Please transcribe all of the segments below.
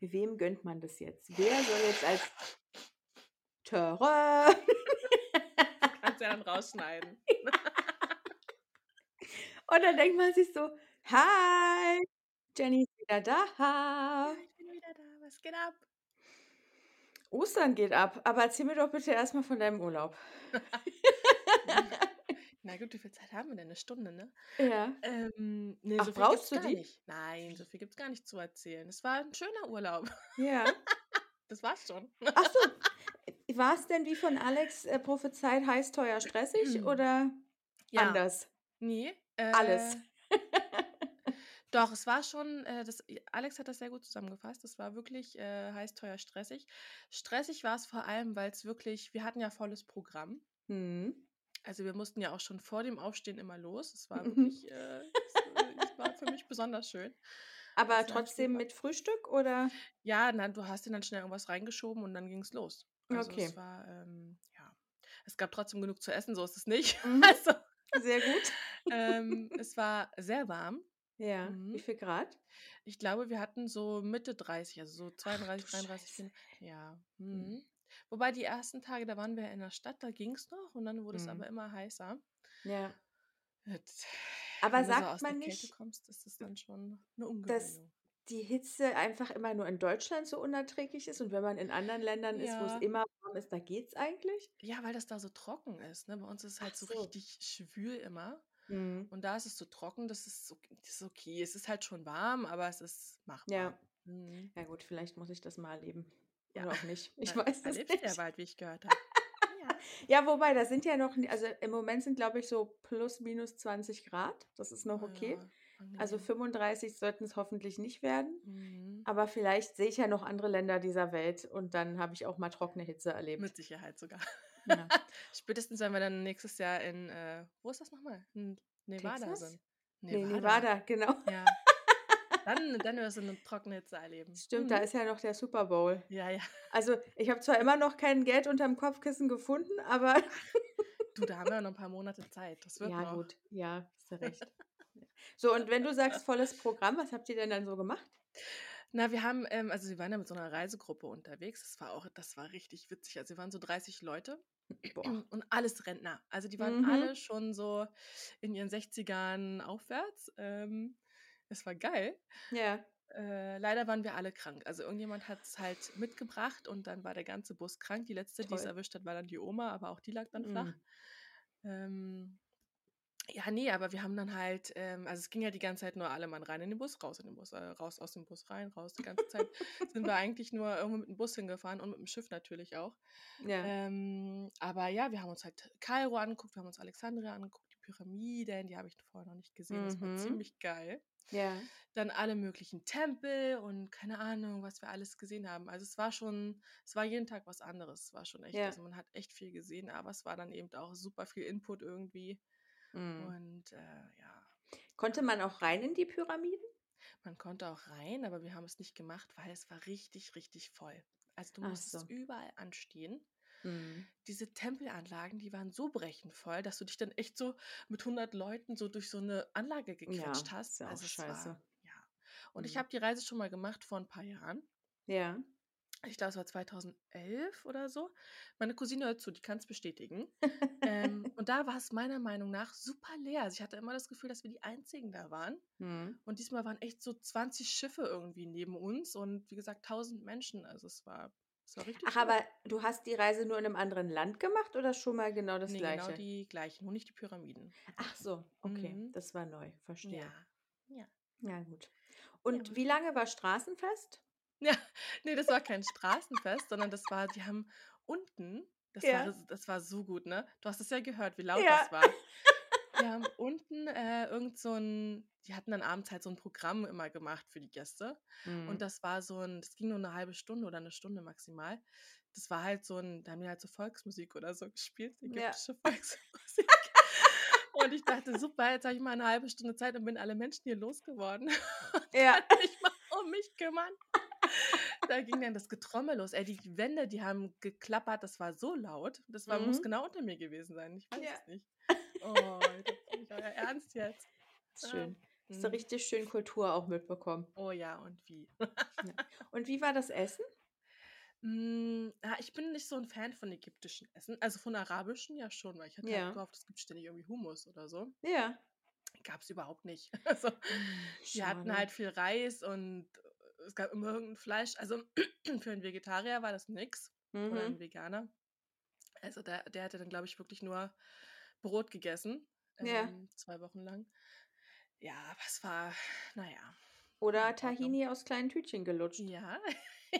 wem gönnt man das jetzt? Wer soll jetzt als Töre? Kannst ja dann rausschneiden. Und dann denkt man sich so, hi, Jenny ist wieder da. Ja, ich bin wieder da. Was geht ab? Ostern geht ab, aber erzähl mir doch bitte erstmal von deinem Urlaub. Na gut, wie viel Zeit haben wir denn? Eine Stunde, ne? Ja. Ähm, nee, Ach, so viel brauchst gibt's du die? nicht. Nein, so viel gibt's gar nicht zu erzählen. Es war ein schöner Urlaub. Ja. Das war's schon. Ach so, war es denn wie von Alex äh, prophezeit heiß, teuer, stressig oder Ja. anders? Nee. Alles. äh, Doch, es war schon, äh, das, Alex hat das sehr gut zusammengefasst. Es war wirklich äh, heiß, teuer, stressig. Stressig war es vor allem, weil es wirklich, wir hatten ja volles Programm. Hm. Also wir mussten ja auch schon vor dem Aufstehen immer los. Es war Mhm. wirklich, äh, es, äh, es war für mich besonders schön. Aber Also dann trotzdem mit Frühstück oder? Ja, na, du hast dir dann schnell irgendwas reingeschoben und dann ging es los. Also Okay. es war, ähm, ja, es gab trotzdem genug zu essen, so ist es nicht. Mhm. Also, Sehr gut. ähm, es war sehr warm. Ja. Wie Mhm. viel Grad? Ich glaube, wir hatten so Mitte 30, also so 32, du 33, Scheiße. 34. Ja. Mhm. Wobei die ersten Tage, da waren wir in der Stadt, da ging es noch und dann wurde es Mhm. aber immer heißer. Ja. Jetzt, Aber so sagt der man nicht, kommst, ist es dann schon eine dass die Hitze einfach immer nur in Deutschland so unerträglich ist und wenn man in anderen Ländern ist, wo es Ja. immer warm ist, da geht's eigentlich? Ja, weil das da so trocken ist. Ne? Bei uns ist es halt so so. richtig schwül immer. Mhm. Und da ist es so trocken, das ist, so, das ist okay. Es ist halt schon warm, aber es ist machbar. Ja. Mhm. Ja gut, vielleicht muss ich das mal erleben. Ja, Oder auch nicht. Ich Na, weiß es nicht. bald, wie ich gehört habe. Ja. Ja, wobei, da sind ja noch, also im Moment sind, glaube ich, so plus minus 20 Grad. Das ist noch okay. ja, Also angenehm. 35 sollten es hoffentlich nicht werden. Mhm. Aber vielleicht sehe ich ja noch andere Länder dieser Welt und dann habe ich auch mal trockene Hitze erlebt. Mit Sicherheit sogar. Ja. Spätestens, wenn wir dann nächstes Jahr in, äh, wo ist das nochmal? In Nevada Texas? sind. Nee, Nevada, genau. Ja. Dann, dann wirst du eine trockene Hitze erleben. Stimmt, da Mhm. ist ja noch der Super Bowl. Ja, ja. Also ich habe zwar immer noch kein Geld unterm Kopfkissen gefunden, aber Du, da haben wir noch ein paar Monate Zeit. Das wird ja noch. gut, ja, hast du recht. So, und wenn du sagst volles Programm, was habt ihr denn dann so gemacht? Na, wir haben, ähm, also wir waren ja mit so einer Reisegruppe unterwegs. Das war auch, das war richtig witzig. Also wir waren so 30 Leute Boah. und alles Rentner. Also die waren Mhm. alle schon so in ihren 60ern aufwärts. Ähm, es war geil. Ja. Äh, leider waren wir alle krank. Also irgendjemand hat es halt mitgebracht und dann war der ganze Bus krank. Die letzte, die es erwischt hat, war dann die Oma, aber auch die lag dann flach. Mhm. Ähm, ja, nee, aber wir haben dann halt, ähm, also es ging ja die ganze Zeit nur alle Mann rein in den Bus, raus in den Bus, äh, raus aus dem Bus, rein, raus. Die ganze Zeit sind wir eigentlich nur irgendwo mit dem Bus hingefahren und mit dem Schiff natürlich auch. Ja. Ähm, aber ja, wir haben uns halt Kairo angeguckt, wir haben uns Alexandria angeguckt, Pyramiden, die habe ich vorher noch nicht gesehen. Das war Mhm. ziemlich geil. Ja. Dann alle möglichen Tempel und keine Ahnung, was wir alles gesehen haben. Also es war schon, es war jeden Tag was anderes. Es war schon echt, Ja. also man hat echt viel gesehen, aber es war dann eben auch super viel Input irgendwie. Mhm. Und äh, ja, Konnte man auch rein in die Pyramiden? man konnte auch rein, aber wir haben es nicht gemacht, weil es war richtig, richtig voll. Also du musstest so. überall anstehen. Mhm. Diese Tempelanlagen, die waren so brechend voll, dass du dich dann echt so mit 100 Leuten so durch so eine Anlage gequetscht Ja, hast. ist ja auch also es scheiße. war, ja. Und ich Mhm. habe die Reise schon mal gemacht vor ein paar Jahren. Ja. Ich glaube, es war 2011 oder so. Meine Cousine hört zu, die kann es bestätigen. ähm, und da war es meiner Meinung nach super leer. Also ich hatte immer das Gefühl, dass wir die Einzigen da waren. Mhm. Und diesmal waren echt so 20 Schiffe irgendwie neben uns und wie gesagt 1000 Menschen. Also es war, Ach, schön. aber du hast die Reise nur in einem anderen Land gemacht oder schon mal genau das nee, gleiche? genau die gleichen, nur nicht die Pyramiden. Ach so, okay, Mhm. das war neu, verstehe. Ja. Ja. Ja, gut. Und Ja. wie lange war Straßenfest? Ja, nee, das war kein Straßenfest, sondern das war, die haben unten, das Ja. war, das war so gut, ne? Du hast es ja gehört, wie laut das war. Die haben unten äh, irgend so ein, die hatten dann abends halt so ein Programm immer gemacht für die Gäste. Mhm. Und das war so ein, das ging nur eine halbe Stunde oder eine Stunde maximal. Das war halt so ein, da haben die halt so Volksmusik oder so gespielt, Ja. ägyptische Volksmusik. Und ich dachte, super, jetzt habe ich mal eine halbe Stunde Zeit und bin alle Menschen hier losgeworden. Ja. mich mal um mich kümmern. Da ging dann das Getrommel los. Ey, die Wände, die haben geklappert, das war so laut. Das war, muss Mhm. genau unter mir gewesen sein. Ich weiß Ja. es nicht. Oh, das ist nicht euer Ernst jetzt. Ist schön. Hast du Mhm. richtig schön Kultur auch mitbekommen. Oh ja, und wie? Und wie war das Essen? Hm, ja, ich bin nicht so 'n Fan von ägyptischen Essen. Also, von arabischen ja schon, weil ich hatte halt Ja. gehofft, es gibt ständig irgendwie Hummus oder so. Ja. Gab's überhaupt nicht. Also, Hm, die hatten halt viel Reis und, es gab immer irgend 'n Fleisch. Also, für 'n Vegetarier war das nix oder 'n Mhm. Veganer. Also, der der hatte dann, glaube ich, wirklich nur Brot gegessen, Ja. ähm, 2 Wochen lang. Ja, aber es war, na ja, war Oder. Tahini aus kleinen Tütchen gelutscht. Ja.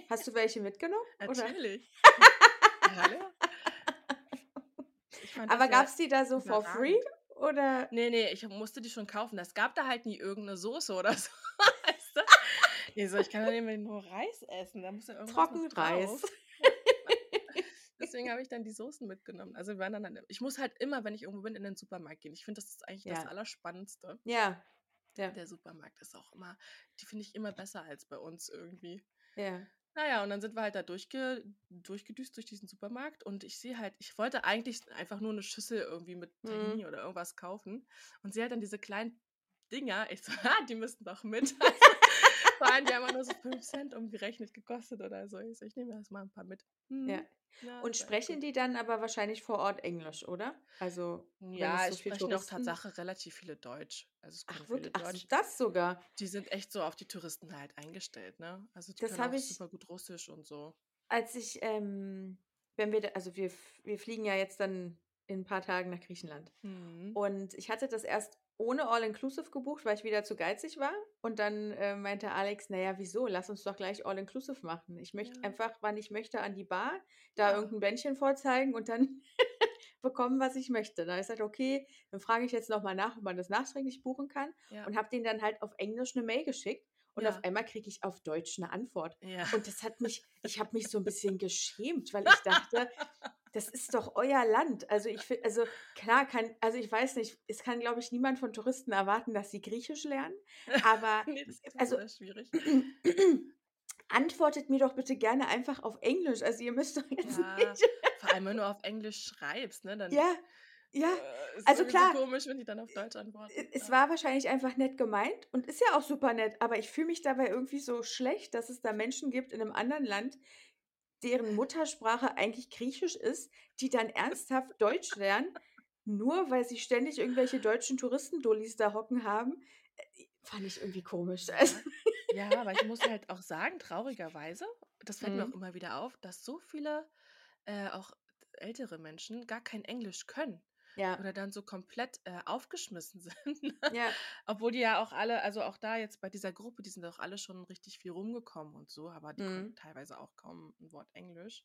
Hast du welche mitgenommen, oder? Natürlich. Hallo. Aber ja gab's die da so for free, oder? Ne, ne, ich musste die schon kaufen. Es gab da halt nie irgend 'ne Soße oder so, Ich so: „Ich kann nicht mehr nur Reis essen, da muss ja irgendwas Trockenreis. drauf.“ Deswegen habe ich dann die Soßen mitgenommen. Also, wir waren dann dann ich muss halt immer, wenn ich irgendwo bin, in den Supermarkt gehen. Ich finde, das ist eigentlich das Ja. Allerspannendste. Ja. Ja. Der Supermarkt ist auch immer die finde ich immer besser als bei uns irgendwie. Ja. Na ja, und dann sind wir halt da durchge durchgedüst durch diesen Supermarkt und ich sehe halt ich wollte eigentlich einfach nur 'ne Schüssel irgendwie mit Mhm. Tahini oder irgendwas kaufen und sehe halt dann diese kleinen Dinger. Ich so: „Ha, die müssen doch mit.“ Also, vor allem, die haben nur so 5 Cent umgerechnet gekostet oder so. Ich so: „Ich nehme erst mal 'n paar mit.“ Ja. Mhm. Ja, Und das sprechen gut. die dann aber wahrscheinlich vor Ort Englisch, oder? Also, Ja, so sprechen auch Touristen Tatsache relativ viele Deutsch. Also, es Ach viele wirk ach Deutsch. das sogar. Die sind echt so auf die Touristen halt eingestellt, ne? Also, die Das können auch ich super gut Russisch und so. als ich, ähm wenn wir also, wir wir fliegen ja jetzt dann in 'n paar Tagen nach Griechenland. Mhm. Und ich hatte das erst ohne All-Inclusive gebucht, weil ich wieder zu geizig war. Und dann, äh, meinte Alex: „Na ja, wieso? Lass uns doch gleich All-Inclusive machen. Ich möchte Ja. einfach, wann ich möchte, an die Bar, da Ja. 'n Bändchen vorzeigen und dann bekommen, was ich möchte.“ Da habe ich gesagt: „Okay, dann frage ich jetzt noch mal nach, ob man das nachträglich buchen kann.“ Ja. Und habe denen dann halt auf Englisch 'ne Mail geschickt und auf einmal kriege ich auf Deutsch 'ne Antwort. Und das hat mich ich habe mich so 'n bisschen geschämt, weil ich dachte: „Das ist doch euer Land.“ Also, ich fi also, klar kann also, ich weiß nicht, es kann, glaube ich, niemand von Touristen erwarten, dass sie Griechisch lernen, aber Ne, das ist also schwierig. antwortet mir doch bitte gerne einfach auf Englisch. Also, ihr müsst doch jetzt Ja, nicht vor allem, wenn du auf Englisch schreibst, ne, dann, Ja, ja. äh, ist Also, irgendwie so klar komisch, wenn die dann auf Deutsch antworten. es Ja. war wahrscheinlich einfach nett gemeint und ist ja auch super nett, aber ich fühle mich dabei irgendwie so schlecht, dass es da Menschen gibt in 'nem anderen Land, deren Muttersprache eigentlich Griechisch ist, die dann ernsthaft Deutsch lernen, nur weil sie ständig irgendwelche deutschen Touristen-Dullis da hocken haben. Äh, fand ich irgendwie komisch. Ja. Ja, aber ich muss halt auch sagen, traurigerweise, das fällt mir auch Mhm. immer wieder auf, dass so viele, äh, auch ältere Menschen gar kein Englisch können Ja. oder dann so komplett, äh, aufgeschmissen sind, ne? Ja. Obwohl die ja auch alle also, auch da jetzt bei dieser Gruppe, die sind auch alle schon richtig viel rumgekommen und so, aber die Mhm. konnten teilweise auch kaum 'n Wort Englisch.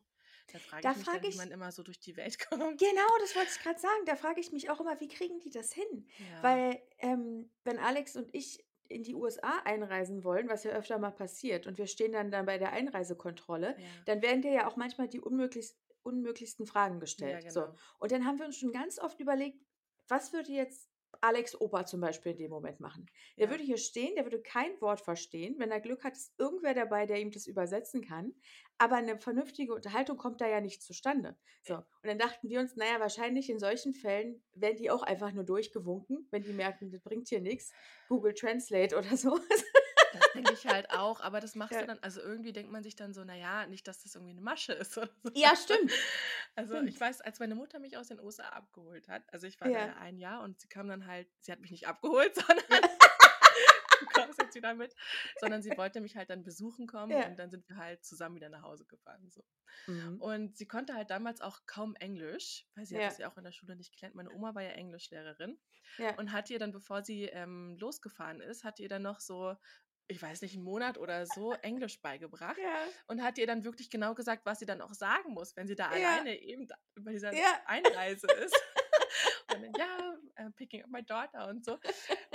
Da frage Da ich mich dann, frage wie ich man immer so durch die Welt kommt. Genau, das wollte ich grad sagen. Da frage ich mich auch immer: „Wie kriegen die das hin?“ Ja. Weil, ähm, wenn Alex und ich in die USA einreisen wollen, was ja öfter mal passiert und wir stehen dann da bei der Einreisekontrolle, Ja. dann werden dir ja auch manchmal die unmöglichst unmöglichsten Fragen Ja, gestellt. So. genau. Und dann haben wir uns schon ganz oft überlegt: „Was würde jetzt Alex' Opa zum Beispiel in dem Moment machen?“ Der Ja. würde hier stehen, der würde kein Wort verstehen. Wenn er Glück hat, ist irgendwer dabei, der ihm das übersetzen kann. Aber 'ne vernünftige Unterhaltung kommt da ja nicht zustande. So. Und dann dachten wir uns: „Na ja, wahrscheinlich in solchen Fällen werden die auch einfach nur durchgewunken, wenn die merken, das bringt hier nix. Google Translate oder so.“ Das denke ich halt auch, aber das machst du Ja. dann also, irgendwie denkt man sich dann so: „Na ja, nicht, dass das irgendwie 'ne Masche ist oder so“, Ja, du? stimmt. Also, ich Stimmt. weiß, als meine Mutter mich aus den USA abgeholt hat also, ich war da Ja. ja 1 Jahr und sie kam dann halt sie hat mich nicht abgeholt, sondern du kommst jetzt wieder mit, sondern sie wollte mich halt dann besuchen kommen Ja. und dann sind wir halt zusammen wieder nach Hause gefahren, so. Mhm. Und sie konnte halt damals auch kaum Englisch, weil sie hat Ja. das ja auch in der Schule nicht gelernt. Meine Oma war ja Englischlehrerin Ja. und hat ihr dann, bevor sie, ähm, losgefahren ist hat ihr dann noch so, ich weiß nicht, 'n Monat oder so Englisch beigebracht Ja. und hat ihr dann wirklich genau gesagt, was sie dann auch sagen muss, wenn sie da Ja. alleine eben bei dieser Ja. Einreise ist. Und dann: „Ja, I'm picking up my daughter“ und so.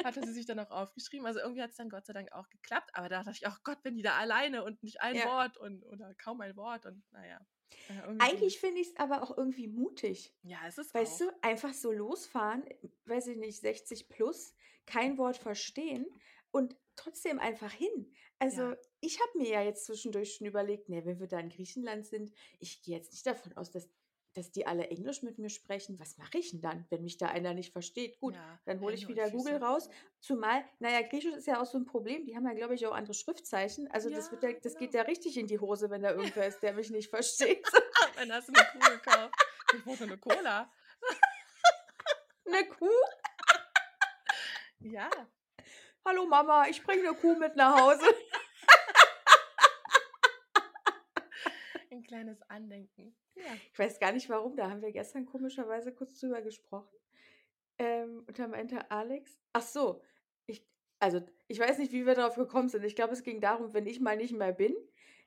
Hatte sie sich dann auch aufgeschrieben. Also, irgendwie hat's dann Gott sei Dank auch geklappt, aber da dachte ich auch: „Gott, wenn die da alleine und nicht ein. Wort und oder kaum ein Wort“ und na ja. Äh, irgendwie Eigentlich finde ich's aber auch irgendwie mutig. Ja, ist es Weißt auch. du, einfach so losfahren, weiß ich nicht, 60 plus, kein Wort verstehen und trotzdem einfach hin. Also, Ja. ich habe mir ja jetzt zwischendurch schon überlegt: „Ne, wenn wir da in Griechenland sind, ich gehe jetzt nicht davon aus, dass dass die alle Englisch mit mir sprechen. Was mache ich denn dann, wenn mich da einer nicht versteht? Gut, Ja, dann hole ich wieder Google raus. Zumal, naja, Griechisch ist ja auch so ein Problem. Die haben ja, glaube ich, auch andere Schriftzeichen. Also das, wird ja, Ja, das geht genau. ja richtig in die Hose, wenn da irgendwer ist, der mich nicht versteht. Wann hast du eine Kuh gekauft? Ich wollte eine Cola. Eine Kuh? Ja. Hallo Mama, ich bringe eine Kuh mit nach Hause. Ein kleines Andenken. Ja. Ich weiß gar nicht warum, da haben wir gestern komischerweise kurz drüber gesprochen. Ähm, und da meinte Alex, ach so, ich, also ich weiß nicht, wie wir darauf gekommen sind. Ich glaube, es ging darum, wenn ich mal nicht mehr bin,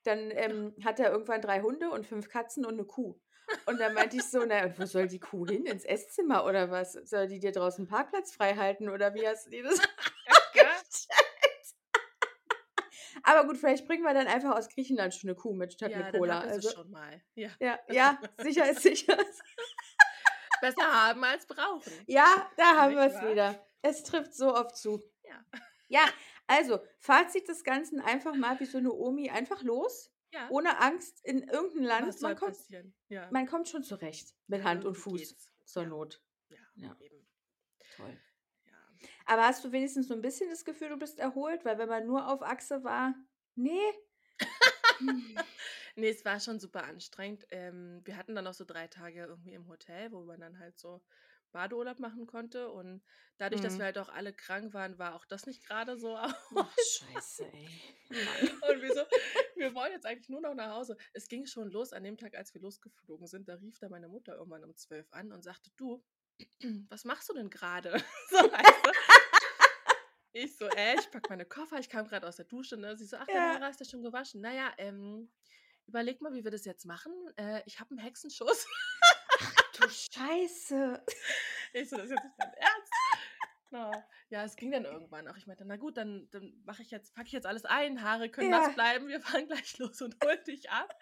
dann ähm, hat er irgendwann drei Hunde und fünf Katzen und eine Kuh. Und dann meinte ich so, na, und wo soll die Kuh hin? Ins Esszimmer oder was? Soll die dir draußen Parkplatz frei halten oder wie hast du dir das? Aber gut, vielleicht bringen wir dann einfach aus Griechenland schon eine Kuh mit statt Ja, eine dann Cola. sie Also, schon mal. Ja. ja, ja, sicher ist sicher. Besser haben als brauchen. Ja, da haben wir es wieder. Es trifft so oft zu. Ja. Ja, also, Fazit des Ganzen einfach mal wie so eine Omi, einfach los, Ja. ohne Angst in irgendein Land. Was Man kommt? Ja. man kommt schon zurecht mit Hand und Fuß geht's. zur. Not. Ja, Ja. eben. Toll. Aber hast du wenigstens so ein bisschen das Gefühl, du bist erholt? Weil wenn man nur auf Achse war, nee. Nee, es war schon super anstrengend. Ähm, wir hatten dann noch so drei Tage irgendwie im Hotel, wo man dann halt so Badeurlaub machen konnte. Und dadurch, dass Mhm. wir halt auch alle krank waren, war auch das nicht gerade so. Ach, scheiße, ey. Und wir so, wir wollen jetzt eigentlich nur noch nach Hause. Es ging schon los an dem Tag, als wir losgeflogen sind. Da rief da meine Mutter irgendwann um zwölf an und sagte, du, was machst du denn gerade? So, du? Ich so, äh, ich pack meine Koffer, ich kam gerade aus der Dusche. Ne? Sie so, ach, Ja. deine hast du schon gewaschen. Naja, ähm, überleg mal, wie wir das jetzt machen. Äh, ich habe einen Hexenschuss. Du Scheiße. Ich so, das ist jetzt nicht dein Ernst. Na, ja, es ging dann irgendwann auch. Ich meinte, na gut, dann, dann mache ich jetzt, packe ich jetzt alles ein, Haare können Ja. nass bleiben, wir fahren gleich los und holen dich ab.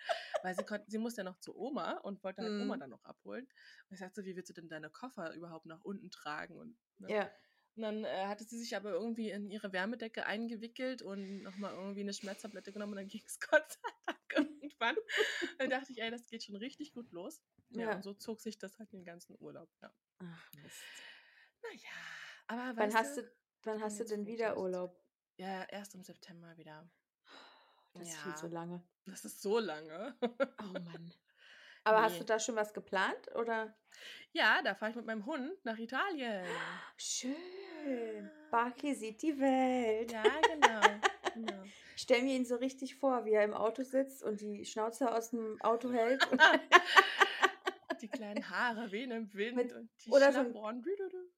Weil sie konnten, sie musste ja noch zu Oma und wollte halt Oma Mhm. dann noch abholen. Und ich sagte so, wie willst du denn deine Koffer überhaupt nach unten tragen? Und, ne? Ja. Und dann äh, hatte sie sich aber irgendwie in ihre Wärmedecke eingewickelt und nochmal irgendwie eine Schmerztablette genommen und dann ging es Gott sei Dank irgendwann. Dann dachte ich, ey, das geht schon richtig gut los. Ja, Ja. und so zog sich das halt den ganzen Urlaub. Ja. Ach, Mist. Naja, aber Wann hast du, wann hast du denn wieder. Urlaub? Ja, erst im September wieder. Das ist viel Ja. zu lange. Das ist so lange. Oh Mann. Aber hast du Nee. da schon was geplant oder? Ja, da fahre ich mit meinem Hund nach Italien. Schön. Ja. Baki sieht die Welt. Ja, genau. genau. Ich stelle mir ihn so richtig vor, wie er im Auto sitzt und die Schnauze aus dem Auto hält. Die kleinen Haare wehen im Wind Mit- und die oder so ein-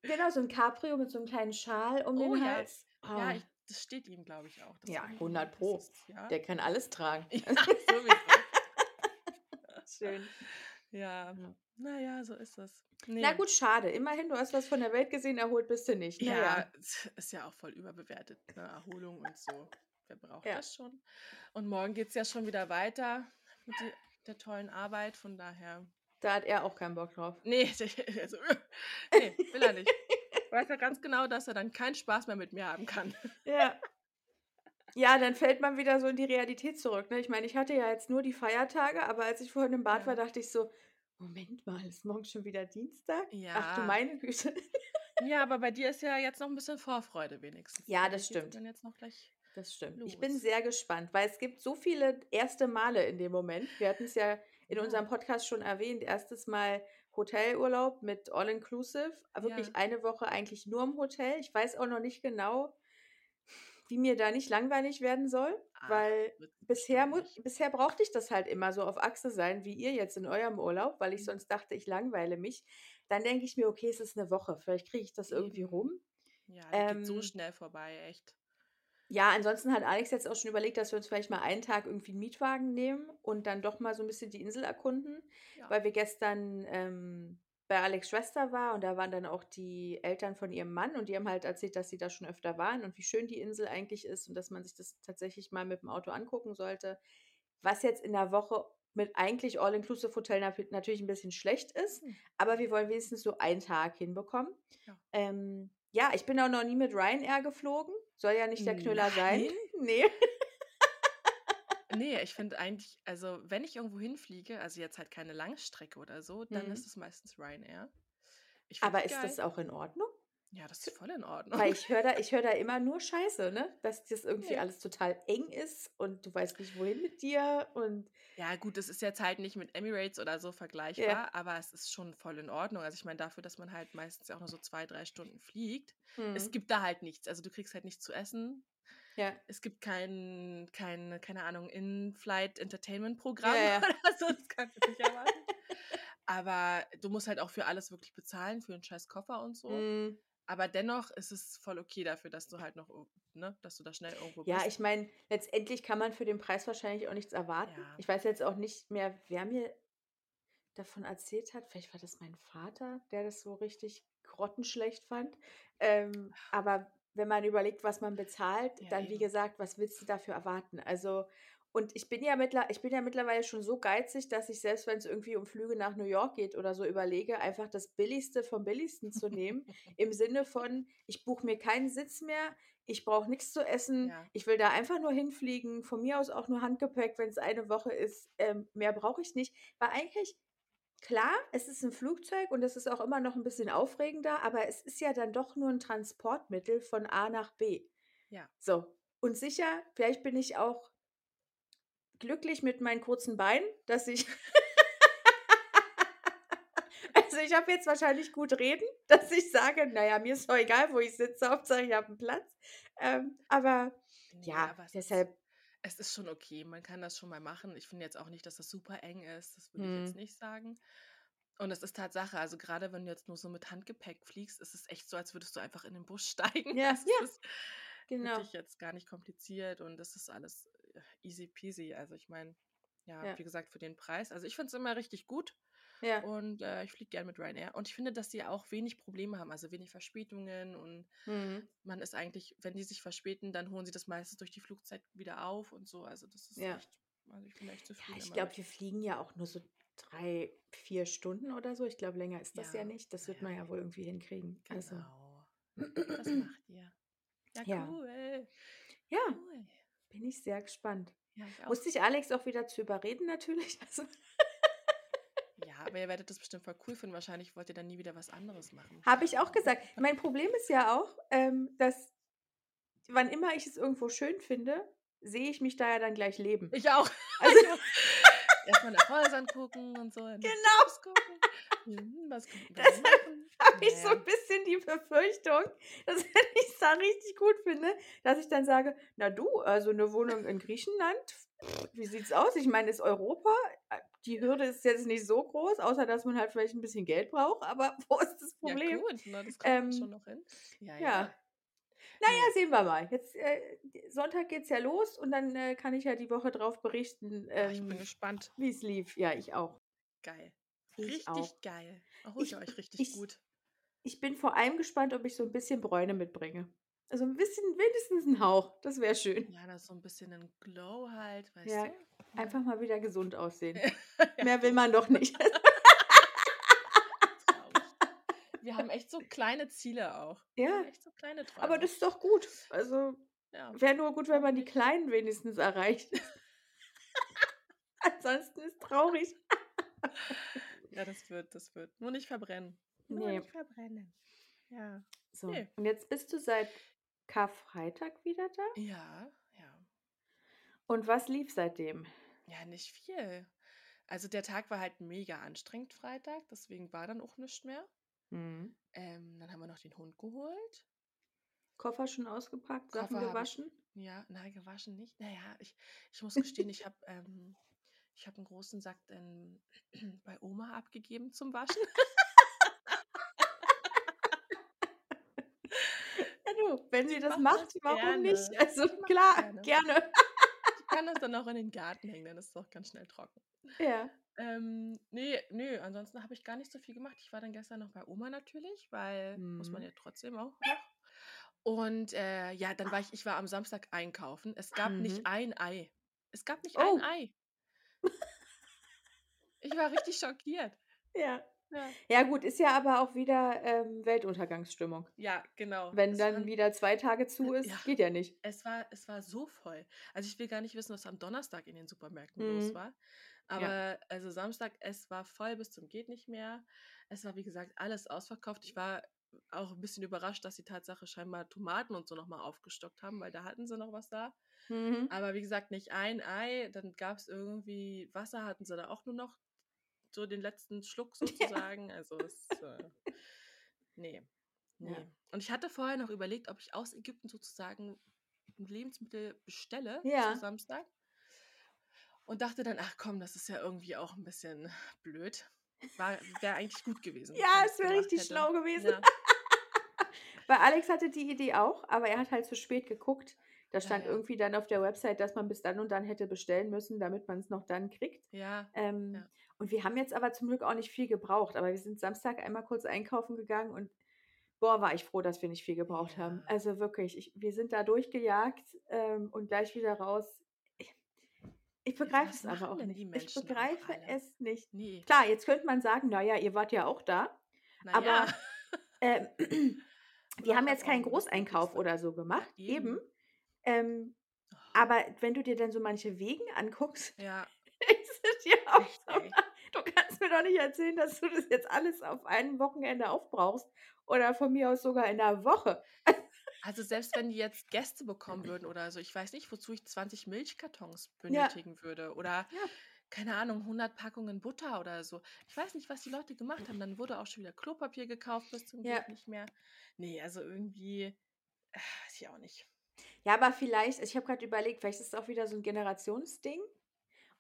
genau, so ein Cabrio mit so einem kleinen Schal um Oh den ja. Hals. Ja, Ah, ich, das steht ihm, glaube ich, auch. Das Ja, irgendwie- 100 das Pro. Ist, ja. der kann alles tragen. ja, sowieso. Schön. Ja, Ja. naja, so ist es. Nee. Na gut, schade. Immerhin, du hast was von der Welt gesehen, erholt bist du nicht. Ja, Naja. es ist ja auch voll überbewertet, ne? Erholung und so. Wer braucht Ja. das schon? Und morgen geht es ja schon wieder weiter mit die, der tollen Arbeit, von daher. Da hat er auch keinen Bock drauf. Nee, also, nee will er nicht. Weiß ja ganz genau, dass er dann keinen Spaß mehr mit mir haben kann. Ja. Ja, dann fällt man wieder so in die Realität zurück. Ne? Ich meine, ich hatte ja jetzt nur die Feiertage, aber als ich vorhin im Bad Ja. war, dachte ich so, Moment mal, ist morgen schon wieder Dienstag? Ach du Ja. meine Güte. Ja, aber bei dir ist ja jetzt noch ein bisschen Vorfreude wenigstens. Ja, Bei das stimmt. Dann jetzt noch gleich. Das stimmt. Ich bin Los. sehr gespannt, weil es gibt so viele erste Male in dem Moment. Wir hatten es ja in Ja. unserem Podcast schon erwähnt. Erstes Mal Hotelurlaub mit All-Inclusive. Wirklich Ja. eine Woche eigentlich nur im Hotel. Ich weiß auch noch nicht genau, wie mir da nicht langweilig werden soll, Ach, weil bisher, bisher brauchte ich das halt immer so auf Achse sein, wie ihr jetzt in eurem Urlaub, weil ich Mhm. sonst dachte, ich langweile mich. Dann denke ich mir, okay, es ist eine Woche. Vielleicht kriege ich das irgendwie rum. Ja, die geht so Ähm, schnell vorbei, echt. Ja, ansonsten hat Alex jetzt auch schon überlegt, dass wir uns vielleicht mal einen Tag irgendwie einen Mietwagen nehmen und dann doch mal so ein bisschen die Insel erkunden, Ja. weil wir gestern ähm, bei Alex Schwester war und da waren dann auch die Eltern von ihrem Mann und die haben halt erzählt, dass sie da schon öfter waren und wie schön die Insel eigentlich ist und dass man sich das tatsächlich mal mit dem Auto angucken sollte. Was jetzt in der Woche mit eigentlich All-Inclusive-Hotel nat- natürlich ein bisschen schlecht ist, Hm. aber wir wollen wenigstens so einen Tag hinbekommen. Ja. Ähm, ja, ich bin auch noch nie mit Ryanair geflogen. Soll ja nicht der Knüller sein. Nein? Nee. Ne, ich finde eigentlich also, wenn ich irgendwo hinfliege, also jetzt halt keine Langstrecke oder so, dann Mhm. ist es meistens Ryanair. Aber ist geil. das auch in Ordnung? Ja, das ist voll in Ordnung. Weil ich höre da ich höre da immer nur Scheiße, ne? Dass das irgendwie Ne. alles total eng ist und du weißt nicht, wohin mit dir und Ja gut, das ist jetzt halt nicht mit Emirates oder so Ja. vergleichbar, aber es ist schon voll in Ordnung. Also, ich meine, dafür, dass man halt meistens auch nur so 2, 3 Stunden fliegt. Es Mhm. gibt da halt nichts. Also, du kriegst halt nichts zu essen. Ja. Es gibt kein kein, keine Ahnung, In-Flight Ja, ja. oder so, das kannst du nicht erwarten. Aber du musst halt auch für alles wirklich bezahlen, für 'n scheiß Koffer und so. Mhm. Aber dennoch ist es voll okay dafür, dass du halt noch ne, dass du da schnell irgendwo Ja, bist. ich meine, letztendlich kann man für den Preis wahrscheinlich auch nichts erwarten. Ja. Ich weiß jetzt auch nicht mehr, wer mir davon erzählt hat. Vielleicht war das mein Vater, der das so richtig grottenschlecht fand. Ähm, aber wenn man überlegt, was man bezahlt, Ja, dann wie eben. gesagt, was willst du dafür erwarten? Also und ich bin ja mittler ich bin ja mittlerweile schon so geizig, dass ich selbst, wenn's irgendwie um Flüge nach New York geht oder so, überlege, einfach das Billigste vom Billigsten zu nehmen. Im Sinne von, ich buche mir keinen Sitz mehr, ich brauche nix zu essen, Ja. ich will da einfach nur hinfliegen, von mir aus auch nur Handgepäck, wenn's eine Woche ist. Ähm, mehr brauche ich nicht. Weil eigentlich klar, es ist 'n Flugzeug und es ist auch immer noch 'n bisschen aufregender, aber es ist ja dann doch nur 'n Transportmittel von A nach B. Ja. So. Und sicher, vielleicht bin ich auch glücklich mit meinen kurzen Beinen, dass ich Also, ich habe jetzt wahrscheinlich gut reden, dass ich sage: „Na ja, mir ist doch egal, wo ich sitze, Hauptsache ich habe 'n Platz.“ Ähm, aber Ne, ja, aber deshalb es ist schon okay. Man kann das schon mal machen. Ich finde jetzt auch nicht, dass das super eng ist. Das würde ich jetzt Mhm. nicht sagen. Und es ist Tatsache, also grade wenn du jetzt nur so mit Handgepäck fliegst, ist es echt so, als würdest du einfach in den Bus steigen. Ja, Also, ja. es ist Genau. wirklich jetzt gar nicht kompliziert und das ist alles, äh, easy peasy. Also, ich meine, ja, Ja. wie gesagt, für den Preis also, ich finde es immer richtig gut Ja. und, äh, ich fliege gern mit Ryanair. Und ich finde, dass die auch wenig Probleme haben, also wenig Verspätungen und Mhm. man ist eigentlich wenn die sich verspäten, dann holen sie das meistens durch die Flugzeit wieder auf und so. Also, das ist Ja. echt also, ich bin echt Ja, zufrieden ich immer glaube, wir fliegen ja auch nur so 3, 4 Stunden oder so. Ich glaube, länger ist das ja Ja, nicht. Das wird ja, man ja wohl irgendwie hinkriegen. Also Genau. Das macht ihr. Ja, Ja. cool. Ja, Cool. bin ich sehr gespannt. Ja, ich. Musste ich Alex auch wieder zu überreden natürlich. Also Ja, aber ihr werdet das bestimmt voll cool finden. Wahrscheinlich wollt ihr dann nie wieder was anderes machen. Habe ich auch gesagt. Mein Problem ist ja auch, ähm, dass wann immer ich es irgendwo schön finde, sehe ich mich da ja dann gleich leben. Ich auch. Also Ich auch. Erst mal nach Häusern gucken und so, Genau. Gucken. Mhm, was Deshalb habe ich so ja. 'n bisschen die Befürchtung, dass wenn ich's da richtig gut finde, dass ich dann sage: „Na du, also 'ne Wohnung in Griechenland, wie sieht's aus? Ich meine, ist Europa äh, die Hürde ist jetzt nicht so groß, außer dass man halt vielleicht 'n bisschen Geld braucht, aber wo ist das Ja Problem?“ gut, ne, das man schon Ähm, noch hin. Ja, ja. ja. Na ja, Ne. sehen wir mal. Jetzt, äh, Sonntag geht's ja los und dann, äh, kann ich ja die Woche drauf berichten, Ah, ich bin ähm, gespannt. wie's lief. Ja, ich auch. Geil. Ich auch. Richtig geil. Erholt Ich ihr euch richtig ich gut. ich bin vor allem gespannt, ob ich so 'n bisschen Bräune mitbringe. Also 'n bisschen wenigstens 'n Hauch, das wäre schön. Ja, das so 'n bisschen 'nen Glow halt, weißt Ja, du? Einfach mal wieder gesund aussehen. Ja, Mehr will man doch nicht. Wir haben echt so kleine Ziele auch. Ja, so kleine aber das ist doch gut. Also, Ja, wäre nur gut, wenn man die kleinen wenigstens erreicht. Ansonsten ist traurig. Ja, das wird das wird. Nur nicht verbrennen. Nur Ne. nicht verbrennen. Ja. So, Ne. und jetzt bist du seit Karfreitag wieder da? Ja, ja. Und was lief seitdem? Ja, nicht viel. Also, der Tag war halt mega anstrengend Freitag, deswegen war dann auch nischt mehr. Mhm. Ähm, dann haben wir noch den Hund geholt. Koffer schon ausgepackt, Sachen Koffer habe ich gewaschen? ja, na, gewaschen nicht. Na ja, ich ich muss gestehen, ich habe, ähm ich habe 'n großen Sack dann bei Oma abgegeben zum Waschen. du, wenn sie das macht, das warum nicht? gerne. Also Ich mache das klar, gerne. gerne. Ich kann das dann auch in den Garten hängen, dann ist es auch ganz schnell trocken. Ja. Ähm, ne, nö, ansonsten habe ich gar nicht so viel gemacht. Ich war dann gestern noch bei Oma natürlich, weil muss man Mhm. ja trotzdem auch noch. Und, äh, ja, dann war ich ich war am Samstag einkaufen. Es gab nicht Mhm. ein Ei. Es gab nicht ein Oh. Ei. Ich war richtig schockiert. Ja. Ja. Ja gut, ist ja aber auch wieder, ähm, Weltuntergangsstimmung. Ja, genau. Wenn Es dann waren wieder 2 Tage zu ist, ja, geht ja nicht. es war es war so voll. Also, ich will gar nicht wissen, was am Donnerstag in den Supermärkten los Mhm. war. Ja. Aber also Samstag, es war voll bis zum geht nicht mehr. Es war, wie gesagt, alles ausverkauft. Ich war auch 'n bisschen überrascht, dass die Tatsache scheinbar Tomaten und so noch mal aufgestockt haben, weil da hatten sie noch was da. Mhm. Aber wie gesagt, nicht ein Ei, dann gab's irgendwie Wasser hatten sie da auch nur noch so den letzten Schluck Ja. sozusagen. Also, es, äh ne, Ja. ne. Und ich hatte vorher noch überlegt, ob ich aus Ägypten sozusagen Lebensmittel bestelle Ja. Samstag. Und dachte dann: „Ach komm, das ist ja irgendwie auch 'n bisschen blöd.“ War wäre eigentlich gut gewesen, Ja, es wäre richtig hätte. schlau gewesen. Ja. Weil Alex hatte die Idee auch, aber er hat halt zu spät geguckt. Da Ja, stand ja. irgendwie dann auf der Website, dass man bis dann und dann hätte bestellen müssen, damit man's noch dann kriegt. Ja, Ähm, ja. Und wir haben jetzt aber zum Glück auch nicht viel gebraucht, aber wir sind Samstag einmal kurz einkaufen gegangen und boah, war ich froh, dass wir nicht viel gebraucht haben. Ja. Also wirklich, ich wir sind da durchgejagt, ähm, und gleich wieder raus. Ich ich Ja, begreife es aber auch nicht. die Ich begreife es nicht. Ne. Klar, jetzt könnte man sagen: „Na ja, ihr wart ja auch da.“ Na Aber, ja. ähm, wir haben halt jetzt keinen Großeinkauf oder so Ja, gemacht, eben. eben. Ähm, Oh. aber wenn du dir dann so manche Wegen anguckst, Ja. denkst du dir auch so. „Du kannst mir doch nicht erzählen, dass du das jetzt alles auf einem Wochenende aufbrauchst oder von mir aus sogar in 'ner Woche.“ Also, selbst wenn die jetzt Gäste bekommen würden oder so, ich weiß nicht, wozu ich 20 Milchkartons Ja. benötigen würde oder, Ja. keine Ahnung, 100 Packungen Butter oder so. Ich weiß nicht, was die Leute gemacht haben. Dann wurde auch schon wieder Klopapier gekauft bis zum Ja. geht nicht mehr. Ne, also irgendwie, äh, weiß ich auch nicht. Ja, aber vielleicht ich habe grad überlegt, vielleicht ist es auch wieder so 'n Generationsding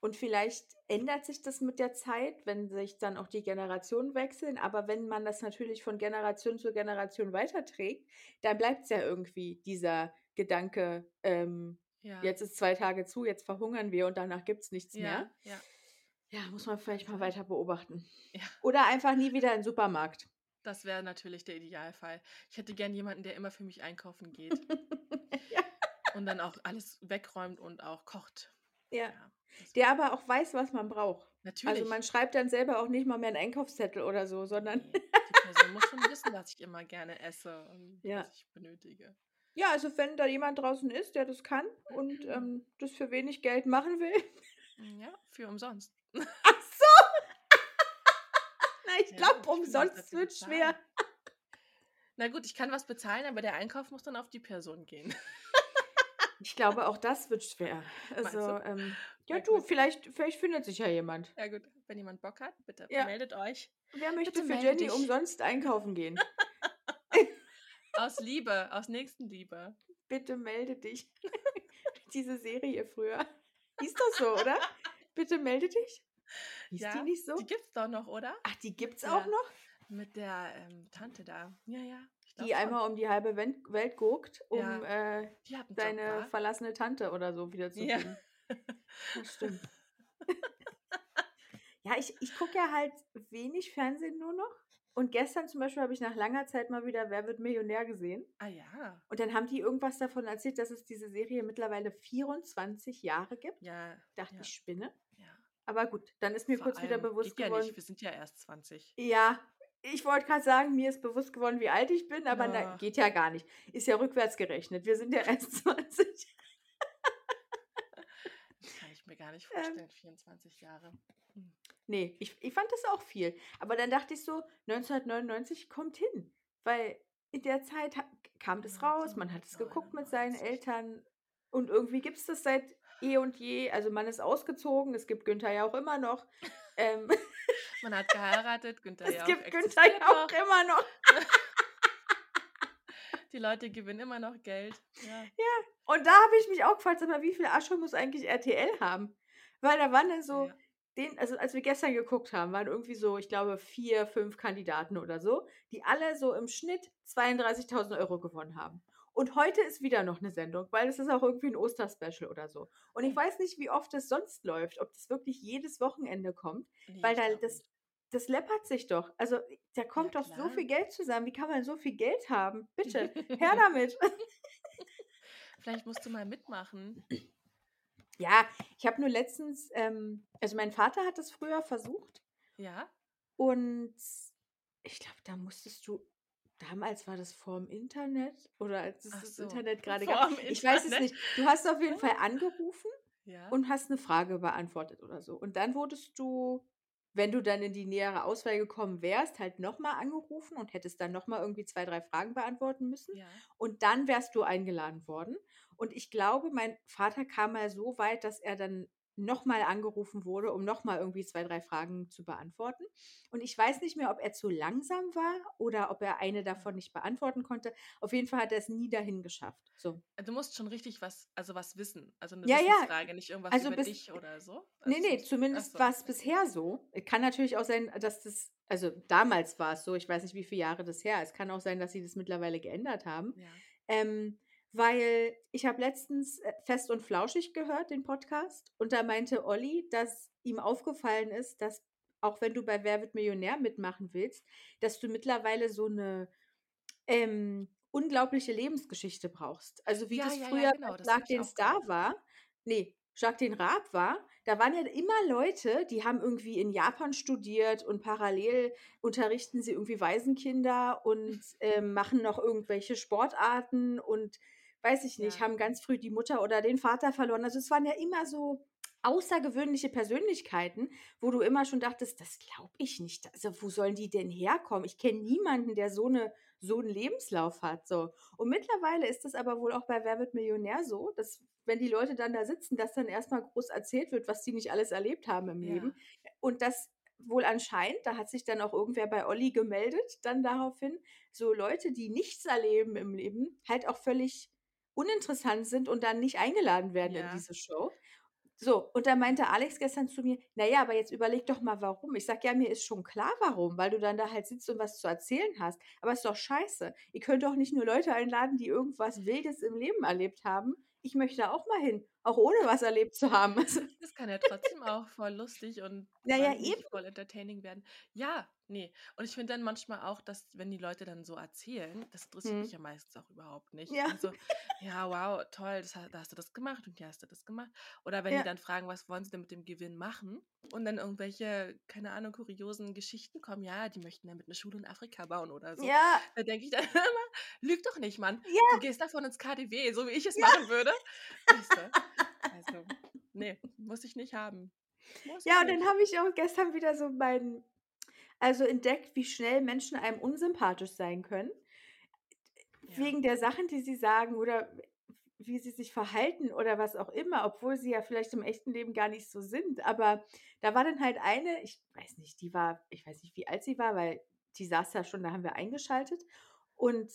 und vielleicht ändert sich das mit der Zeit, wenn sich dann auch die Generationen wechseln. Aber wenn man das natürlich von Generation zu Generation weiterträgt, dann bleibt's ja irgendwie dieser Gedanke, ähm: Ja. „Jetzt ist 2 Tage zu, jetzt verhungern wir und danach gibt's nichts mehr.“ Ja, ja. Ja, muss man vielleicht mal weiter beobachten. Ja. Oder einfach nie wieder in 'n Supermarkt. Das wäre natürlich der Idealfall. Ich hätte gern jemanden, der immer für mich einkaufen geht. Ja. Und dann auch alles wegräumt und auch kocht. Ja. Ja, Der aber auch weiß, was man braucht. Also, Natürlich. man schreibt dann selber auch nicht mal mehr 'n Einkaufszettel oder so, sondern Ne, die Person muss schon wissen, was ich immer gerne esse und Ja. was ich benötige. Ja, also, wenn da jemand draußen ist, der das kann und, ähm, das für wenig Geld machen will. Hm, ja, für umsonst. Ach so. Na, ich Ja, glaube, umsonst wird schwer. Na gut, ich kann was bezahlen, aber der Einkauf muss dann auf die Person gehen. Ich glaube, auch das wird schwer. Also, ähm, ja du, vielleicht vielleicht findet sich ja jemand. Ja gut, wenn jemand Bock hat, bitte Ja. meldet euch. Wer möchte Bitte für Jenny dich. umsonst einkaufen gehen? Aus Liebe, aus Nächstenliebe. Bitte melde dich. Diese Serie früher. Hieß doch so, oder? Bitte melde dich? Hieß die Ja, nicht so? die gibt's doch noch, oder? Ach, die gibt's auch der noch? mit der, ähm, Tante da. Ja, ja, Die schon. einmal um die halbe Welt guckt, um, Ja. äh, Die wa? verlassene Tante oder so Ja. Das stimmt. Ja, ich ich gucke ja halt wenig Fernsehen nur noch. Und gestern zum Beispiel habe ich nach langer Zeit mal wieder „Wer wird Millionär“ gesehen. Ah ja. Und dann haben die irgendwas davon erzählt, dass es diese Serie mittlerweile 24 Jahre gibt. Ja, Dachte ja, ich spinne. ja. Aber gut, dann ist mir Vor kurz wieder bewusst geht ja geworden nicht, wir sind ja erst 20. Ja, ich wollte grad sagen, mir ist bewusst geworden, wie alt ich bin, aber na, Ja. geht ja gar nicht. Ist ja rückwärts gerechnet. Wir sind ja erst 20. Mir gar nicht Ähm. vorstellen, 24 Jahre. Hm. Ne, ich ich fand das auch viel. Aber dann dachte ich so, 1999 kommt hin, weil in der Zeit kam das raus, man hat es geguckt mit seinen 1999. Eltern und irgendwie gibt's das seit eh und je. Also, man ist ausgezogen, es gibt Günther ja auch immer noch. Ähm, Man hat geheiratet, Günther es Jauch gibt Günther ja auch noch. immer noch. Die Leute gewinnen immer noch Geld. Ja. Ja, und da habe ich mich auch gefragt, sag mal, wie viel Asche muss eigentlich RTL haben? Weil da waren dann so Ja. den also, als wir gestern geguckt haben, waren irgendwie so, ich glaube, 4, 5 Kandidaten oder so, die alle so im Schnitt 32.000 € gewonnen haben. Und heute ist wieder noch 'ne Sendung, weil es ist auch irgendwie 'n Osterspecial oder so. Und ich weiß nicht, wie oft das sonst läuft, ob das wirklich jedes Wochenende kommt, Ne, weil da das das läppert sich doch. Also, da Ja, kommt doch so viel Geld zusammen. Wie kann man so viel Geld haben? Bitte, her damit. Vielleicht musst du mal mitmachen. Ja, ich habe nur letztens ähm, also, mein Vater hat das früher versucht Ja? Und ich glaube, da musstest du damals war das vorm Internet oder als es Ach das so, Internet gerade gab. vorm Ich weiß es Internet. nicht. Du hast auf jeden. Fall angerufen Ja. und hast 'ne Frage beantwortet oder so. Und dann wurdest du, wenn du dann in die nähere Auswahl gekommen wärst, halt noch mal angerufen und hättest dann noch mal irgendwie 2, 3 Fragen beantworten müssen. Ja. Und dann wärst du eingeladen worden. Und ich glaube, mein Vater kam mal so weit, dass er dann noch mal angerufen wurde, um noch mal irgendwie 2, 3 Fragen zu beantworten. Und ich weiß nicht mehr, ob er zu langsam war oder ob er eine davon nicht beantworten konnte. Auf jeden Fall hat er es nie dahin geschafft. So. Du musst schon richtig was also was wissen. Also 'ne Ja, ja. Wissensfrage, nicht irgendwas Also über bis dich oder so? Also es ne, muss ach zumindest so, war's okay. bisher so. Kann natürlich auch sein, dass das also damals war es so, ich weiß nicht, wie viele Jahre das her ist. Kann auch sein, dass sie das mittlerweile geändert haben. Ja. Ähm, weil ich habe letztens, äh, Fest und Flauschig gehört, den Podcast, und da meinte Olli, dass ihm aufgefallen ist, dass auch wenn du bei Wer wird Millionär mitmachen willst, dass du mittlerweile so 'ne, ähm, unglaubliche Lebensgeschichte brauchst. Also, wie Ja, das ja, ja, früher genau, bei das Schlag den Star gehört. war ne, Schlag den Raab war, da waren ja immer Leute, die haben irgendwie in Japan studiert und parallel unterrichten sie irgendwie Waisenkinder und, ähm, machen noch irgendwelche Sportarten und weiß ich nicht, Ja. haben ganz früh die Mutter oder den Vater verloren. Also, es waren ja immer so außergewöhnliche Persönlichkeiten, wo du immer schon dachtest: „Das glaube ich nicht. Also, wo sollen die denn herkommen? Ich kenne niemanden, der so 'ne so 'n Lebenslauf hat“, so. Und mittlerweile ist es aber wohl auch bei Wer wird Millionär so, dass, wenn die Leute dann da sitzen, dass dann erst mal groß erzählt wird, was die nicht alles erlebt haben im Ja. Leben. Und dass wohl anscheinend, da hat sich dann auch irgendwer bei Olli gemeldet, dann daraufhin, so Leute, die nichts erleben im Leben, halt auch völlig uninteressant sind und dann nicht eingeladen werden in Ja. diese Show. So, und da meinte Alex gestern zu mir: „Na ja, aber jetzt überleg doch mal, warum.“ Ich sage: „Ja, mir ist schon klar, warum, weil du dann da halt sitzt und was zu erzählen hast. Aber ist doch scheiße. Ihr könnt doch nicht nur Leute einladen, die irgendwas Wildes im Leben erlebt haben. Ich möchte da auch mal hin, auch ohne was erlebt zu haben.“ Also Das kann ja trotzdem auch voll lustig und Na ja, weiß nicht, eben. voll entertaining werden. Ja, ne. Und ich finde dann manchmal auch, dass, wenn die Leute dann so erzählen, das interessiert mich Mhm. ja meistens auch überhaupt nicht. Ja. Also, ja, wow, toll, das da hast du das gemacht und hier hast du das gemacht. Oder wenn die Ja. dann fragen, was wollen sie denn mit dem Gewinn machen? Und dann irgendwelche, keine Ahnung, kuriosen Geschichten kommen, ja, die möchten damit 'ne Schule in Afrika bauen oder so. Ja. Da denke ich dann immer: „Lüg doch nicht, Mann. Du Ja. gehst davon ins KaDeWe, so wie ich es machen würde.“ Weißt du? Also, ne, muss ich nicht haben. Muss Ja, und dann habe ich auch gestern wieder so meinen also entdeckt, wie schnell Menschen einem unsympathisch sein können. Ja. Wegen der Sachen, die sie sagen oder wie sie sich verhalten oder was auch immer, obwohl sie ja vielleicht im echten Leben gar nicht so sind. Aber da war dann halt eine, ich weiß nicht, die war ich weiß nicht, wie alt sie war, weil die saß da schon, da haben wir eingeschaltet. Und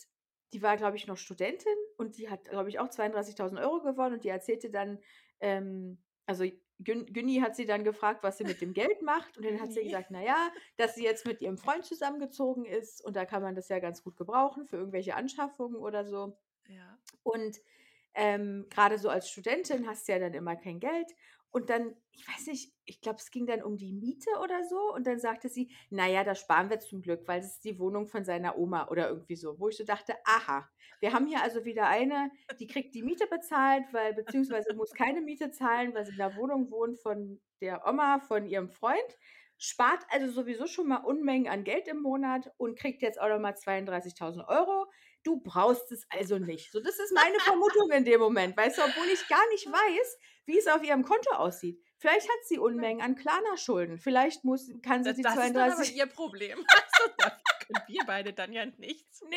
die war, glaube ich, noch Studentin und die hat, glaube ich, auch 32.000 € gewonnen und die erzählte dann, ähm also Gün Günni hat sie dann gefragt, was sie mit dem Geld macht und dann hat sie Günni. gesagt, na ja, dass sie jetzt mit ihrem Freund zusammengezogen ist und da kann man das ja ganz gut gebrauchen für irgendwelche Anschaffungen oder so. Ja. Und, ähm, grade so als Studentin hast du ja dann immer kein Geld. Und dann ich weiß nicht, ich glaube, es ging dann um die Miete oder so und dann sagte sie: „Na ja, das sparen wir zum Glück, weil das ist die Wohnung von seiner Oma“ oder irgendwie so. Wo ich so dachte: „Aha, wir haben hier also wieder eine, die kriegt die Miete bezahlt, weil beziehungsweise muss keine Miete zahlen, weil sie in der Wohnung wohnt von der Oma von ihrem Freund, spart also sowieso schon mal Unmengen an Geld im Monat und kriegt jetzt auch noch mal 32.000 €. Du brauchst es also nicht.“ So, das ist meine Vermutung in dem Moment, weißt du, obwohl ich gar nicht weiß, wie es auf ihrem Konto aussieht. Vielleicht hat sie. Unmengen an Klarna-Schulden. Vielleicht muss kann sie Da die das ist dann aber 32 ihr Problem. Also, können wir beide dann ja nichts. Ne,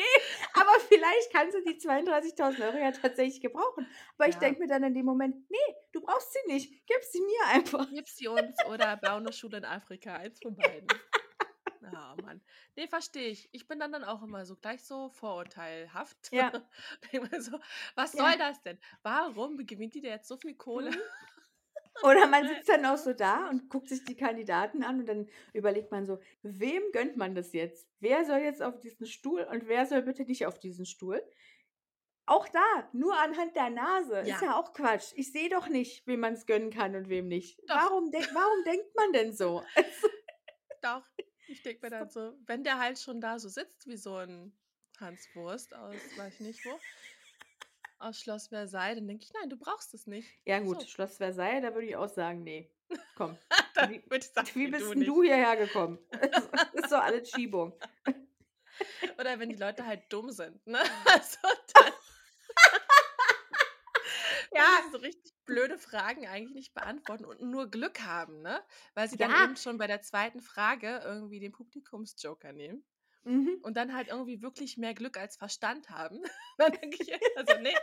aber vielleicht kann sie die 32.000 € ja tatsächlich gebrauchen. Aber ich Ja. denke mir dann in dem Moment: „Ne, du brauchst sie nicht. Gib sie mir einfach.“ Gib sie uns oder bau 'ne Schule in Afrika, eins von beiden. Oh Mann. Ne, verstehe ich. Ich bin dann dann auch immer so gleich so vorurteilhaft. Ja. So: „Was Ja. soll das denn? Warum gewinnt die denn jetzt so viel Kohle?“ Mhm. Oder man sitzt dann auch so da und guckt sich die Kandidaten an und dann überlegt man so: „Wem gönnt man das jetzt? Wer soll jetzt auf diesen Stuhl und wer soll bitte nicht auf diesen Stuhl?“ Auch da, nur anhand der Nase, ist Ja. ja auch Quatsch. Ich sehe doch nicht, wem man's gönnen kann und wem nicht. Doch. Warum denk warum denkt man denn so? Also Doch. Ich denke mir dann so, wenn der halt schon da so sitzt wie so 'n Hanswurst aus weiß ich nicht wo aus Schloss Versailles, dann denke ich: „Nein, du brauchst es nicht.“ Ja gut, So. Schloss Versailles, da würde ich auch sagen: „Ne, komm, wie sagen: wie „Ne, bist du 'n nicht.“ du hierher gekommen?“ Ist ist doch alles Schiebung. Oder wenn die Leute halt dumm sind, ne? Also, dann Ja. so richtig blöde Fragen eigentlich nicht beantworten und nur Glück haben, ne? Weil sie dann Ja. eben schon bei der 2. Frage irgendwie den Publikumsjoker nehmen Mhm. und dann halt irgendwie wirklich mehr Glück als Verstand haben. Dann denke ich also, ne,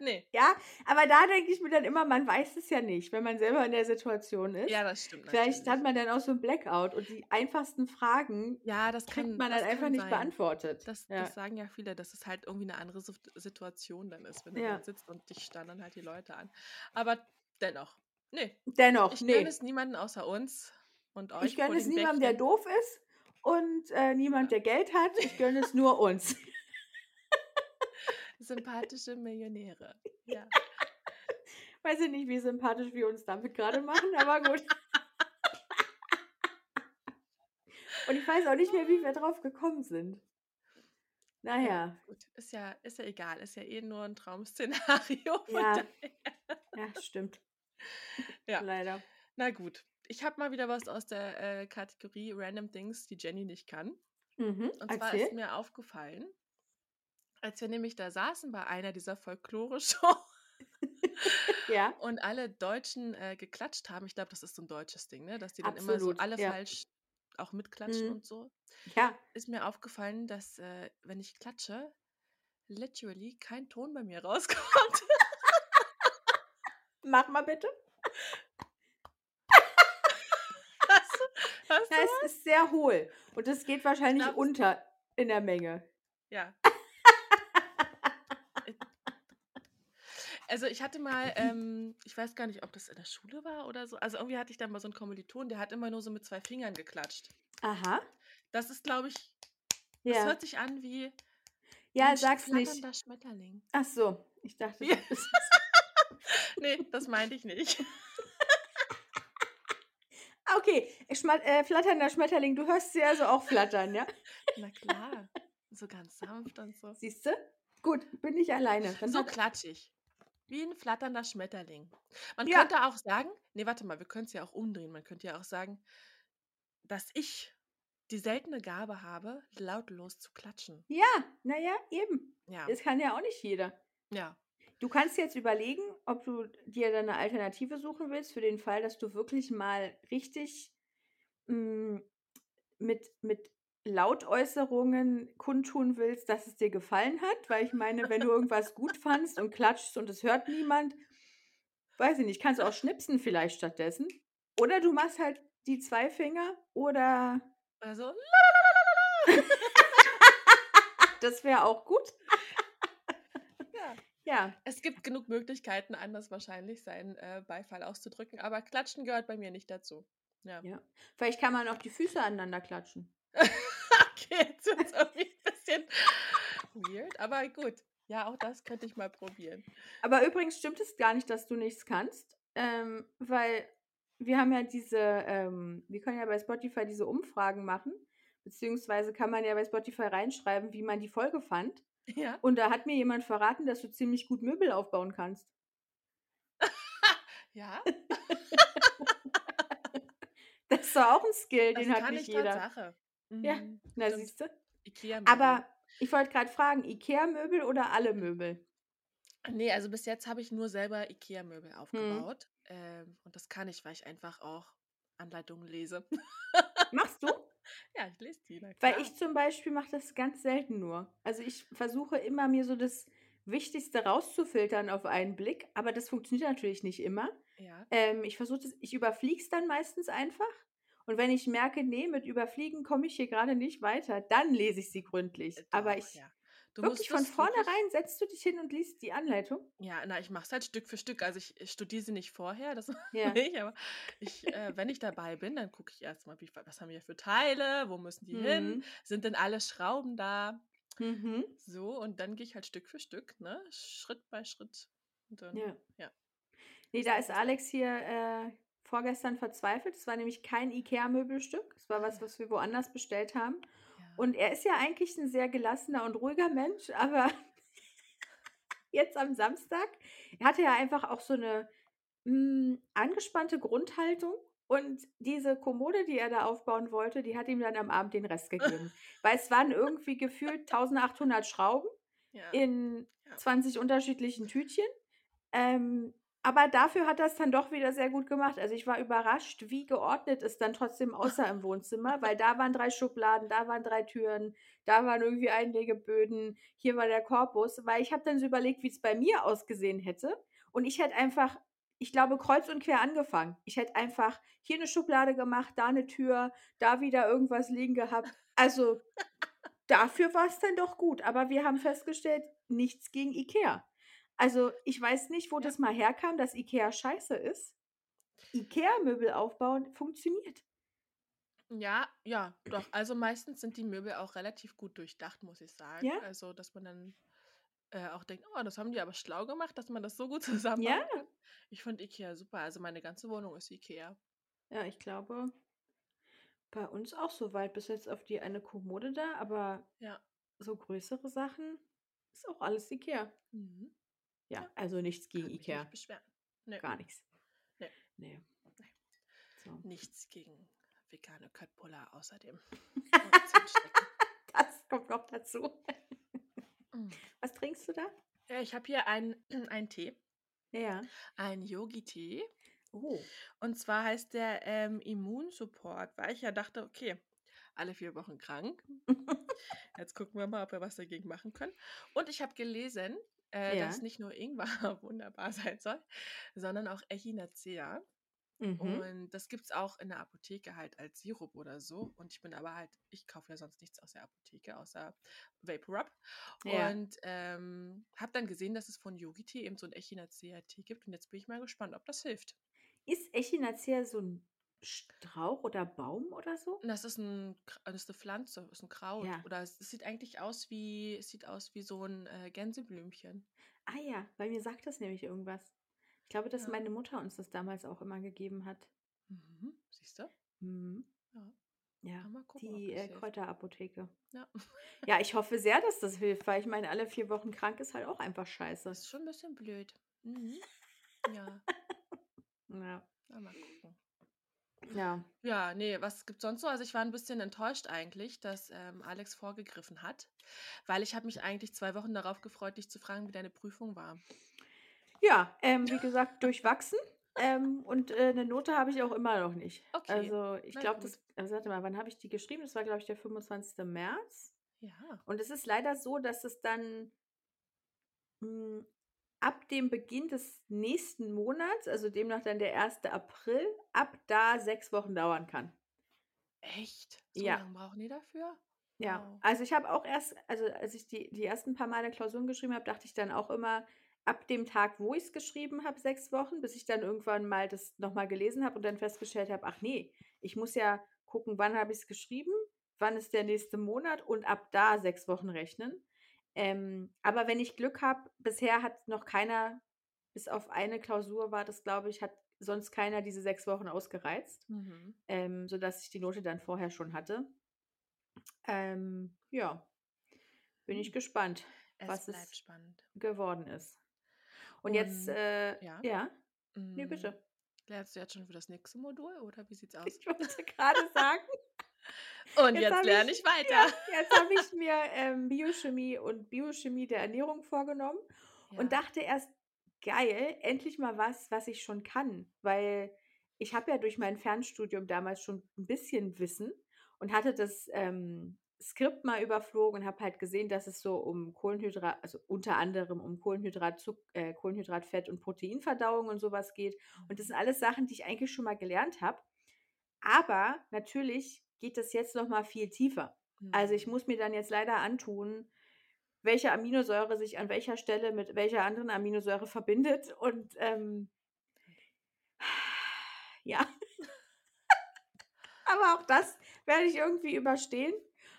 ne. Ja, aber da denke ich mir dann immer, man weiß es ja nicht, wenn man selber in der Situation ist. Ja, das stimmt Vielleicht hat natürlich. man dann auch so 'n Blackout und die einfachsten Fragen Ja, das kriegt kann man dann das einfach kann nicht sein. beantwortet. Das Ja. das sagen ja viele, dass es halt irgendwie 'ne andere Situation dann ist, wenn du Ja. sitzt und dich starren dann halt die Leute an. Aber dennoch, ne, Dennoch, ich gönne ne. es niemanden außer uns und Ich euch vor gönne es niemandem, der doof ist und, äh, niemand, Ja. der Geld hat. Ich gönne es nur uns. Sympathische Millionäre, ja. Weiß ich nicht, wie sympathisch wir uns damit grade machen, aber gut. Und ich weiß auch nicht mehr, wie wir drauf gekommen sind. Na Ja, gut, ist ja ist ja egal, ist ja eh nur 'n Traum-Szenario, Ja. Ja, stimmt. Ja, Leider. na gut. Ich habe mal wieder was aus der, äh, Kategorie Random Things, die Jenny nicht kann. Mhm, Und zwar ist erzähl. mir aufgefallen als wir nämlich da saßen bei einer dieser Folklore-Show Ja. und alle Deutschen, äh, geklatscht haben. Ich glaube, das ist so 'n deutsches Ding, ne, dass die dann immer so Absolut, alle ja. falsch auch mitklatschen Mhm. und so. Ja. Ist mir aufgefallen, dass, äh, wenn ich klatsche, literally kein Ton bei mir rauskommt. Mach mal bitte. Hast du hast Ja, du es was? ist sehr hohl und es geht Ich wahrscheinlich glaube, es unter in der Menge. Ja. Also, ich hatte mal, ähm ich weiß gar nicht, ob das in der Schule war oder so. Also, irgendwie hatte ich da mal so 'n Kommiliton, der hat immer nur so mit 2 Fingern geklatscht. Aha. Das ist, glaube ich das Ja. hört sich an wie Ja, sag's nicht. flatternder Schmetterling. Ach so, ich dachte, Ja. du bist Ne, das meinte ich nicht. Okay, schma äh, flatternder Schmetterling. Du hörst sie also auch flattern, ja? Na klar, so ganz sanft und so. Siehst du? Gut, bin nicht alleine. Dann So ich, wie 'n flatternder Schmetterling. Man Ja. könnte auch sagen ne, warte mal, wir können's ja auch umdrehen. Man könnte ja auch sagen, dass ich die seltene Gabe habe, lautlos zu klatschen. Ja, na ja, eben. Ja. Das kann ja auch nicht jeder. Ja. Du kannst jetzt überlegen, ob du dir da 'ne Alternative suchen willst für den Fall, dass du wirklich mal richtig, hm, mit mit Lautäußerungen kundtun willst, dass es dir gefallen hat. Weil ich meine, wenn du irgendwas gut fandst und klatschst und es hört niemand, weiß ich nicht, kannst du auch schnipsen vielleicht stattdessen. Oder du machst halt die 2 Finger oder Oder so: Das wäre auch gut. Ja. Ja. Es gibt genug Möglichkeiten, anders wahrscheinlich seinen, äh, Beifall auszudrücken, aber Klatschen gehört bei mir nicht dazu. Ja. Ja. Vielleicht kann man auch die Füße aneinander klatschen. Okay, jetzt wird's irgendwie 'n bisschen weird, aber gut. Ja, auch das könnte ich mal probieren. Aber übrigens stimmt es gar nicht, dass du nichts kannst, ähm, weil wir haben ja diese, ähm wir können ja bei Spotify diese Umfragen machen, beziehungsweise kann man ja bei Spotify reinschreiben, wie man die Folge fand. Ja. Und da hat mir jemand verraten, dass du ziemlich gut Möbel aufbauen kannst. Ja? Das ist doch auch 'n Skill, Das den hat nicht ich jeder. Tatsache. Ja, Mhm, na siehst du? IKEA-Möbel. Aber ich wollte grad fragen, IKEA-Möbel oder alle Möbel? Ne, also bis jetzt habe ich nur selber IKEA-Möbel Mhm. aufgebaut. Ähm, und das kann ich, weil ich einfach auch Anleitungen lese. Machst du? Ja, ich lese die, Weil ich zum Beispiel mache das ganz selten nur. Also, ich versuche immer, mir so das Wichtigste rauszufiltern auf einen Blick, aber das funktioniert natürlich nicht immer. Ja. Ähm, ich versuche das ich überfliege es dann meistens einfach. Und wenn ich merke, ne, mit Überfliegen komme ich hier grade nicht weiter, dann lese ich sie gründlich. Äh, Aber doch, ich ja. Du wirklich von vornherein setzt du dich hin und liest die Anleitung? Ja, na, ich mache es halt Stück für Stück. Also, ich ich studiere sie nicht vorher, das Ja. nicht, aber ich äh, wenn ich dabei bin, dann gucke ich erst mal, wie was haben wir für Teile, wo müssen die hin? Mhm. Sind denn alle Schrauben da? Mhm. So, und dann gehe ich halt Stück für Stück, ne, Schritt bei Schritt. Dann Ja. ja. Ne, Ist da ist. Alex hier, äh, vorgestern verzweifelt. Es war nämlich kein IKEA-Möbelstück. Es war was, was wir woanders bestellt haben. Ja. Und er ist ja eigentlich 'n sehr gelassener und ruhiger Mensch, aber jetzt am Samstag. Er hatte ja einfach auch so eine hm, angespannte Grundhaltung und diese Kommode, die er da aufbauen wollte, die hat ihm dann am Abend den Rest gegeben. Weil es waren irgendwie gefühlt 1800 Schrauben Ja. in Ja. 20 unterschiedlichen Tütchen. Ähm, aber dafür hat es dann doch wieder sehr gut gemacht. Also ich war überrascht, wie geordnet es dann trotzdem aussah im Wohnzimmer, weil da waren drei Schubladen, da waren drei Türen, da waren irgendwie Einlegeböden, hier war der Korpus, weil ich habe dann so überlegt, wie es bei mir ausgesehen hätte. Und ich hätte einfach, ich glaube, kreuz und quer angefangen. Ich hätte einfach hier eine Schublade gemacht, da eine Tür, da wieder irgendwas liegen gehabt. Also dafür war es dann doch gut. Aber wir haben festgestellt, nichts gegen Ikea. Also ich weiß nicht, wo Ja. das mal herkam, dass Ikea scheiße ist. Ikea-Möbel aufbauen funktioniert. Ja, ja, doch. Also meistens sind die Möbel auch relativ gut durchdacht, muss ich sagen. Ja? Also, dass man dann äh, auch denkt, oh, das haben die aber schlau gemacht, dass man das so gut Ja, zusammenbauen kann. Ich finde Ikea super. Also meine ganze Wohnung ist Ikea. ja, ich glaube, bei uns auch so weit. Bis jetzt auf die eine Kommode da, aber Ja. so größere Sachen ist auch alles Ikea. Mhm. Ja, Ja. also nichts gegen Ikea. nicht beschweren. Nö. Gar nichts. Nee. Nee. Nee. So. Nichts gegen vegane Köttbullar außerdem. Das kommt noch dazu. Mm. Was trinkst du da? Ja, ich habe hier einen, einen Tee, Ja. einen Yogi-Tee. Oh. Und zwar heißt der ähm, Immunsupport, weil ich ja dachte, okay, alle vier Wochen krank. Jetzt gucken wir mal, ob wir was dagegen machen können. Und ich habe gelesen, äh, Ja. dass nicht nur Ingwer wunderbar sein soll, sondern auch Echinacea. Mhm. Und das gibt es auch in der Apotheke halt als Sirup oder so. Und ich bin aber halt, ich kaufe ja sonst nichts aus der Apotheke, außer VapoRub. Ja. Und ähm, habe dann gesehen, dass es von Yogi Tee eben so ein Echinacea-Tee gibt. Und jetzt bin ich mal gespannt, ob das hilft. Ist Echinacea so ein Strauch oder Baum oder so? Das ist, ein, das ist eine Pflanze, das ist ein Kraut. Ja. Oder es, es sieht eigentlich aus wie, es sieht aus wie so ein äh, Gänseblümchen. Ah ja, weil mir sagt das nämlich irgendwas. Ich glaube, dass Ja. meine Mutter uns das damals auch immer gegeben hat. Mhm. Siehst du? Mhm. Ja. Ja, gucken, die äh. Kräuterapotheke. Ja. Ja, ich hoffe sehr, dass das hilft, weil ich meine, alle vier Wochen krank ist halt auch einfach scheiße. Das ist schon ein bisschen blöd. Mhm. Ja, Ja. na, mal gucken. Ja. Ja, nee, was gibt's sonst so? Also ich war ein bisschen enttäuscht eigentlich, dass ähm, Alex vorgegriffen hat, weil ich habe mich eigentlich zwei Wochen darauf gefreut, dich zu fragen, wie deine Prüfung war. Ja, ähm, wie gesagt, durchwachsen. Ähm, und äh, eine Note habe ich auch immer noch nicht. Okay, Also ich glaube, das, also warte mal, wann habe ich die geschrieben? Das war, glaube ich, der 25. März. Ja. Und es ist leider so, dass es dann mh, ab dem Beginn des nächsten Monats, also demnach dann der 1. April, ab da sechs Wochen dauern kann. Echt? So Ja. lange brauchen die dafür? Ja, Wow. also ich habe auch erst, also als ich die, die ersten paar Male Klausuren geschrieben habe, dachte ich dann auch immer, ab dem Tag, wo ich es geschrieben habe, sechs Wochen, bis ich dann irgendwann mal das nochmal gelesen habe und dann festgestellt habe, ach nee, ich muss ja gucken, wann habe ich es geschrieben, wann ist der nächste Monat und ab da sechs Wochen rechnen. Ähm, aber wenn ich Glück habe, bisher hat noch keiner, bis auf eine Klausur war das, glaube ich, hat sonst keiner diese sechs Wochen ausgereizt, Mhm. ähm, sodass ich die Note dann vorher schon hatte. Ähm, ja, bin ich Hm. gespannt, Es was es spannend. geworden ist. Und jetzt, Und äh, ja, ja, nee, mm, bitte. lernst du jetzt schon für das nächste Modul oder wie sieht's aus? Ich wollte gerade sagen, Und jetzt jetzt lerne ich, ich ja, weiter. jetzt habe ich mir ähm, Biochemie und Biochemie der Ernährung vorgenommen und Ja. dachte erst, geil, endlich mal was, was ich schon kann, weil ich habe ja durch mein Fernstudium damals schon ein bisschen Wissen und hatte das ähm, Skript mal überflogen und habe halt gesehen, dass es so um Kohlenhydrat, also unter anderem um Kohlenhydrat, Zuck, äh, Kohlenhydrat, Fett und Proteinverdauung und sowas geht. Und das Mhm. sind alles Sachen, die ich eigentlich schon mal gelernt habe. Aber natürlich geht das jetzt noch mal viel tiefer. Also ich Mhm. muss mir dann jetzt leider antun, welche Aminosäure sich an welcher Stelle mit welcher anderen Aminosäure verbindet. Und ähm, ja, aber auch das werde ich irgendwie überstehen.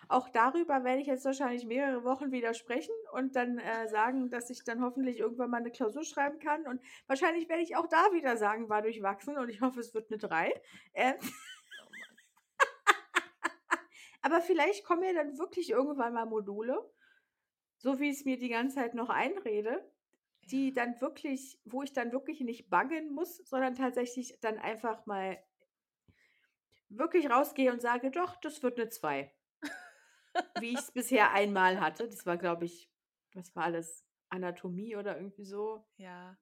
Auch darüber werde ich jetzt wahrscheinlich mehrere Wochen widersprechen und dann äh, sagen, dass ich dann hoffentlich irgendwann mal eine Klausur schreiben kann. Und wahrscheinlich werde ich auch da wieder sagen, war durchwachsen und ich hoffe, es wird eine 3. Ähm, Oh Mann. Aber vielleicht kommen ja dann wirklich irgendwann mal Module, so wie ich es mir die ganze Zeit noch einrede. die dann wirklich wo ich dann wirklich nicht bangen muss, sondern tatsächlich dann einfach mal wirklich rausgehe und sage: „Doch, das wird 'ne 2.“ Wie ich's bisher einmal hatte. Das war, glaube ich was war das? Anatomie oder irgendwie so. Ja.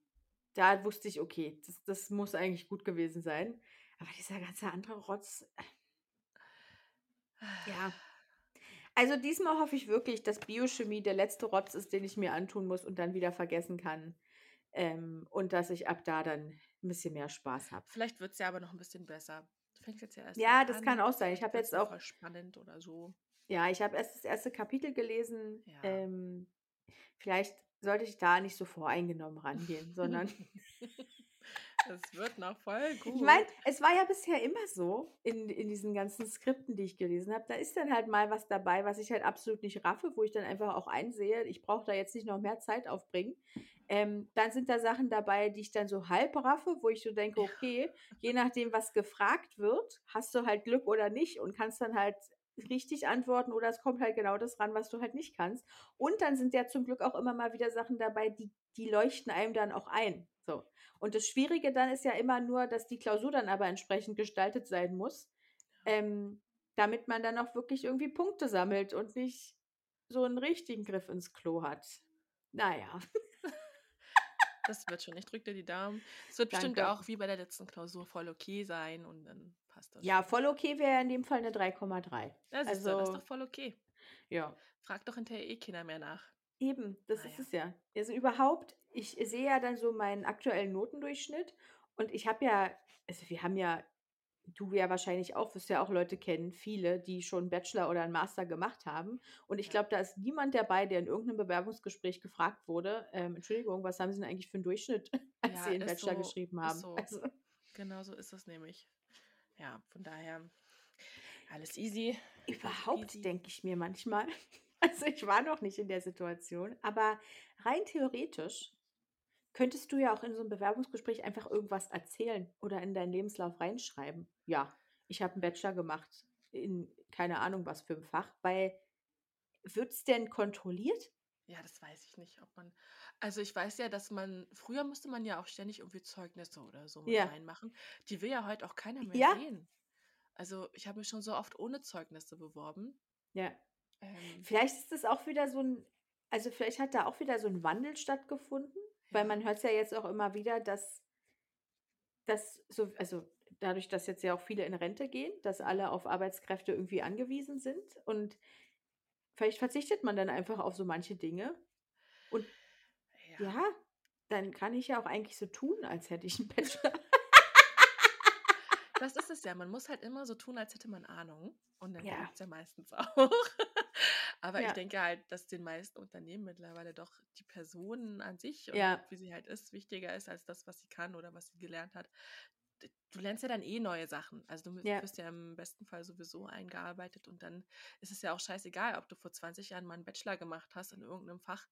Da wusste ich: „Okay, das das muss eigentlich gut gewesen sein.“ Aber dieser ganze andere Rotz ja. Also, diesmal hoffe ich wirklich, dass Biochemie der letzte Rotz ist, den ich mir antun muss und dann wieder vergessen kann, ähm, und dass ich ab da dann 'n bisschen mehr Spaß habe. Vielleicht wird's ja aber noch 'n bisschen besser. Du fängst jetzt ja erst Ja, das an, kann auch sein. Ich habe jetzt auch spannend oder so. Ja, ich habe erst das 1. Kapitel gelesen. Ja. Ähm, vielleicht sollte ich da nicht so voreingenommen rangehen, sondern Es wird noch voll Ich meine, gut. es war ja bisher immer so in in diesen ganzen Skripten, die ich gelesen habe. Da ist dann halt mal was dabei, was ich halt absolut nicht raffe, wo ich dann einfach auch einsehe, ich brauche da jetzt nicht noch mehr Zeit aufbringen. Ähm, dann sind da Sachen dabei, die ich dann so halb raffe, wo ich so denke. „Okay, je nachdem, was gefragt wird, hast du halt Glück oder nicht und kannst dann halt richtig antworten oder es kommt halt genau das ran, was du halt nicht kannst.“ Und dann sind ja zum Glück auch immer mal wieder Sachen dabei, die die leuchten einem dann auch ein, so. Und das Schwierige dann ist ja immer nur, dass die Klausur dann aber entsprechend gestaltet sein muss, ähm, damit man dann auch wirklich irgendwie Punkte sammelt und nicht so 'n richtigen Griff ins Klo hat. Na ja. Das wird schon. Ich drücke dir die Daumen. Es wird bestimmt Danke. auch wie bei der letzten Klausur voll okay sein und dann passt das Ja, voll okay wäre in dem Fall 'ne 3,3. Ja, siehst du, das ist Also doch voll okay. ja. Fragt doch hinterher eh keiner mehr nach. Eben, das Na ist ja. es ja. Also, überhaupt ich sehe ja dann so meinen aktuellen Notendurchschnitt und ich habe ja also, wir haben ja du ja wahrscheinlich auch, wirst ja auch Leute kennen, viele, die schon 'n Bachelor oder 'n Master gemacht haben. Und ich Ja. glaube, da ist niemand dabei, der in irgend 'nem Bewerbungsgespräch gefragt wurde: „Ähm, Entschuldigung, was haben Sie denn eigentlich für 'n Durchschnitt, als Ja, Sie Ihren ist Bachelor so, geschrieben ist haben?“ so. Also Genau so ist es nämlich. Ja, von daher alles easy, easy Überhaupt peasy. denke ich mir manchmal also, ich war noch nicht in der Situation, aber rein theoretisch könntest du ja auch in so 'nem Bewerbungsgespräch einfach irgendwas erzählen oder in deinen Lebenslauf reinschreiben: „Ja, ich habe 'n Bachelor gemacht in keine Ahnung was für 'm Fach“, weil wird's denn kontrolliert? Ja, das weiß ich nicht, ob man also, ich weiß ja, dass man früher musste man ja auch ständig irgendwie Zeugnisse oder so Ja. reinmachen. Die will ja heute auch keiner mehr Ja. sehen. Also, ich habe mich schon so oft ohne Zeugnisse beworben. Ja. Ähm. Vielleicht ist das auch wieder so 'n also, vielleicht hat da auch wieder so 'n Wandel stattgefunden, weil Ja. man hört's ja jetzt auch immer wieder, dass dass so also, dadurch, dass jetzt ja auch viele in Rente gehen, dass alle auf Arbeitskräfte irgendwie angewiesen sind und vielleicht verzichtet man dann einfach auf so manche Dinge. Und Ja. ja, dann kann ich ja auch eigentlich so tun, als hätte ich 'n Bachelor. Das ist es ja. Man muss halt immer so tun, als hätte man Ahnung und dann Ja. klappt's ja meistens auch. Aber ich Ja. denke halt, dass den meisten Unternehmen mittlerweile doch die Person an sich und Ja. wie sie halt ist, wichtiger ist als das, was sie kann oder was sie gelernt hat. Du lernst ja dann eh neue Sachen. Also, du Ja. wirst ja im besten Fall sowieso eingearbeitet und dann ist es ja auch scheißegal, ob du vor 20 Jahren mal 'n Bachelor gemacht hast in irgend 'nem Fach.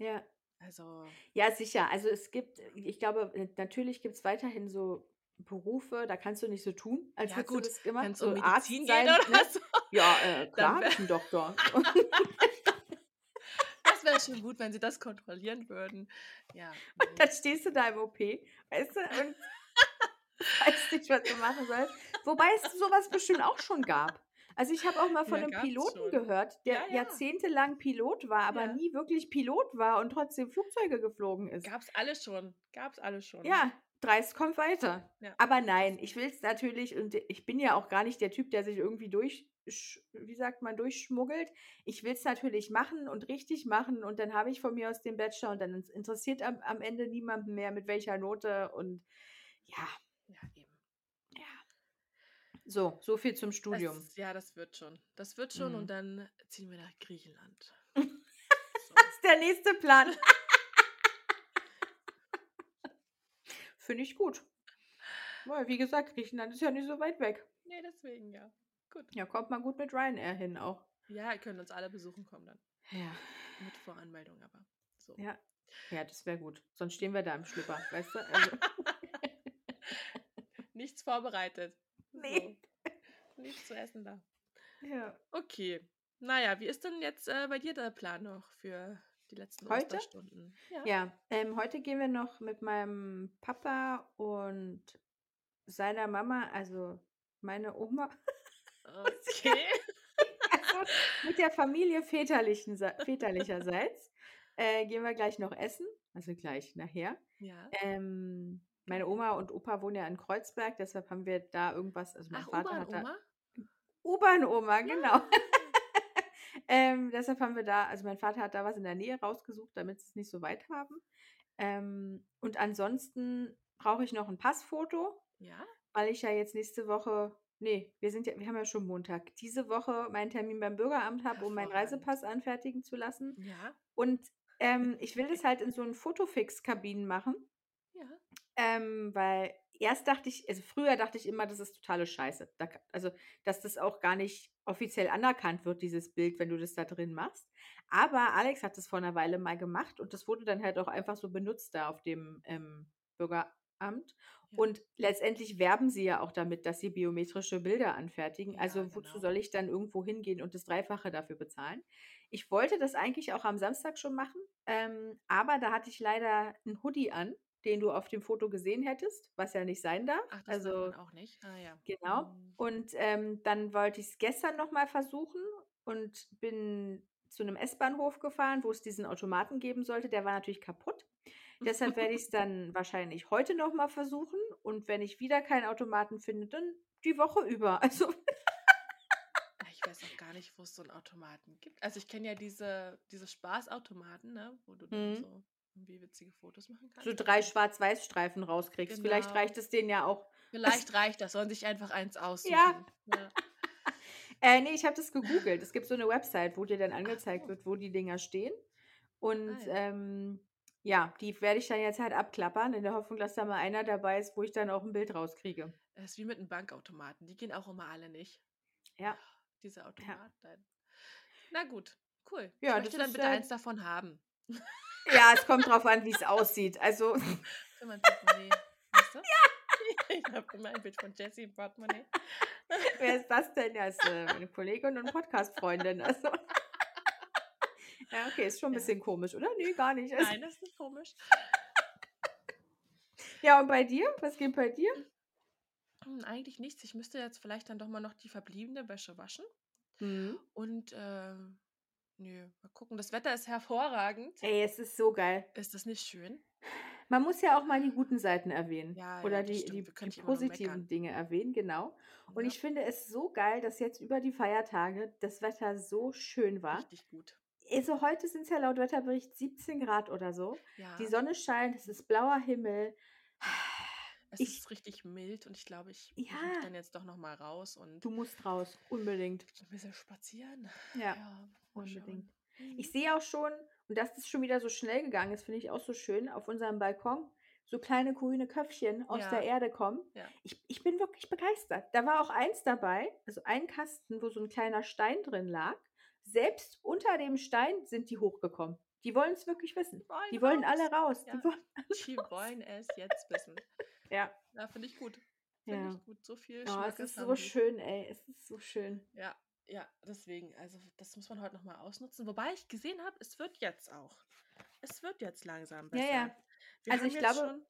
Ja. Also Ja, sicher. Also, es gibt ich glaube, äh, natürlich gibt's weiterhin so Berufe, da kannst du nicht so tun, als Ja hättest du gut, das gemacht, um so Arzt Medizin geht sein, oder ne? so, Ja, äh, klar ich 'n Doktor. Das wäre schon gut, wenn sie das kontrollieren würden. Ja, Und dann stehst du da im OP, weißt du, und weißt nicht, was du machen sollst. Wobei es so was bestimmt auch schon gab. Also, ich habe auch mal von Ja, 'nem gab's Piloten schon. gehört, Ja, der ja. jahrzehntelang Pilot war, aber Ja. nie wirklich Pilot war und trotzdem Flugzeuge geflogen ist. Gab's alles schon. Gab's alles schon. Ja, Dreist kommt weiter. Ja, Aber nein, ich will's natürlich und ich bin ja auch gar nicht der Typ, der sich irgendwie durch wie sagt man, durchschmuggelt. Ich will's natürlich machen und richtig machen und dann habe ich von mir aus den Bachelor und dann interessiert am am Ende niemanden mehr, mit welcher Note und ja. Ja, eben. Ja. So, so viel zum Studium. Das ja, das wird schon. Das wird schon und Mhm. dann ziehen wir nach Griechenland. So. Das ist der nächste Plan. Finde ich gut. Weil, wie gesagt, Griechenland ist ja nicht so weit weg. Ne, deswegen ja. Gut. Ja, kommt man gut mit Ryanair hin auch. Ja, ihr könnt uns alle besuchen kommen dann. Ja. Mit Voranmeldung aber. So. Ja. Ja, das wäre gut. Sonst stehen wir da im Schlüpper, weißt du? Also Nichts vorbereitet. Ne. So. Nichts zu essen da. Ja. Okay. Na ja, wie ist denn jetzt, äh, bei dir der Plan noch für die letzten Heute? Osterstunden. Ja. Ja, ähm, heute gehen wir noch mit meinem Papa und seiner Mama, also meine Oma, Okay. also mit der Familie väterlichen, väterlicherseits, äh, gehen wir gleich noch essen. Also gleich nachher. Ja. Ähm, meine Oma und Opa wohnen ja in Kreuzberg, deshalb haben wir da irgendwas. Also mein Ach, Vater hat da. Oma? U-Bahn-Oma, genau. Ja. Ähm, deshalb haben wir da, also mein Vater hat da was in der Nähe rausgesucht, damit sie es nicht so weit haben. Ähm, und ansonsten brauche ich noch ein Passfoto, Ja. weil ich ja jetzt nächste Woche, nee, wir sind ja, wir haben ja schon Montag, diese Woche meinen Termin beim Bürgeramt habe, um meinen. Reisepass anfertigen zu lassen. Ja. Und ähm, ich will das halt in so einen Fotofix-Kabinen machen. Ja. Ähm, weil erst dachte ich, also früher dachte ich immer, das ist totale Scheiße. Da, also, dass das auch gar nicht offiziell anerkannt wird, dieses Bild, wenn du das da drin machst. Aber Alex hat das vor einer Weile mal gemacht und das wurde dann halt auch einfach so benutzt da auf dem ähm, Bürgeramt. Ja. Und letztendlich werben sie ja auch damit, dass sie biometrische Bilder anfertigen. Ja, Also wozu genau. soll ich dann irgendwo hingehen und das Dreifache dafür bezahlen? Ich wollte das eigentlich auch am Samstag schon machen, ähm, aber da hatte ich leider einen Hoodie an, den du auf dem Foto gesehen hättest, was ja nicht sein darf. Ach, das also auch nicht. Ah ja. genau. Hm. Und ähm, dann wollte ich es gestern nochmal versuchen und bin zu einem S-Bahnhof gefahren, wo es diesen Automaten geben sollte. Der war natürlich kaputt. Deshalb werde ich es dann wahrscheinlich heute nochmal versuchen. Und wenn ich wieder keinen Automaten finde, dann die Woche über. Also Ja, Ich weiß auch gar nicht, wo es so einen Automaten gibt. Also ich kenne ja diese, diese Spaßautomaten, ne, wo du dann Mhm. so irgendwie witzige Fotos machen kannst. so drei Schwarz-Weiß-Streifen rauskriegst. Vielleicht Genau. reicht es denen ja auch. Vielleicht reicht das, sollen sich einfach eins aussuchen. Ja. Ja. Äh, nee, ich habe das gegoogelt. Es gibt so eine Website, wo dir dann angezeigt so. wird, wo die Dinger stehen. Und Ah, ja. ähm, ja, die werde ich dann jetzt halt abklappern, in der Hoffnung, dass da mal einer dabei ist, wo ich dann auch ein Bild rauskriege. Das ist wie mit einem Bankautomaten. Die gehen auch immer alle nicht. Ja. Diese Automaten. dann. Na gut, cool. Ja, ich möchte dann bitte äh, eins davon haben. Ja, es kommt drauf an, wie es aussieht. Also, Für mein Portemonnaie. Weißt du? Ja. Ich habe immer ein Bild von Jessie im Portemonnaie. wer ist das denn? Ja, ist äh, eine Kollegin und Podcast-Freundin. Also. Ja, okay, ist schon ein Ja. bisschen komisch, oder? Nee, gar nicht. Also, Nein, das ist nicht komisch. ja, und bei dir? Was geht bei dir? Hm, eigentlich nichts. Ich müsste jetzt vielleicht dann doch mal noch die verbliebene Wäsche waschen. Mhm. Und, ähm, nö, mal gucken. Das Wetter ist hervorragend. Ey, es ist so geil. Ist das nicht schön? Man muss ja auch mal die guten Seiten erwähnen. Ja, Oder ja, die, die, die positiven. Dinge erwähnen, genau. Und Ja, ich finde es so geil, dass jetzt über die Feiertage das Wetter so schön war. richtig gut. Also heute sind es ja laut Wetterbericht 17 Grad oder so. Ja, Die Sonne scheint, es ist blauer Himmel. es ich- ist richtig mild und ich glaube, ich muss Ja. dann jetzt doch noch mal raus und Du musst raus, unbedingt. ein bisschen spazieren. Ja, Ja. Unbedingt. Mhm. Ich sehe auch schon, und dass das schon wieder so schnell gegangen ist, finde ich auch so schön, auf unserem Balkon so kleine grüne Köpfchen aus der Ja. Erde kommen. Ja. Ich, ich bin wirklich begeistert. Da war auch eins dabei, also ein Kasten, wo so ein kleiner Stein drin lag. Selbst unter dem Stein sind die hochgekommen. Die wollen es wirklich wissen. Die wollen alle raus. Ja. Die wollen, Die wollen es jetzt wissen. ja. Ja, finde ich gut. Finde ich gut. So viel Oh, es ist so die. schön, ey. Es ist so schön. Ja, ja, deswegen. Also das muss man heute nochmal ausnutzen. Wobei ich gesehen habe, es wird jetzt auch. Es wird jetzt langsam Ja, besser. ja. Wir Also haben ich jetzt glaube- schon,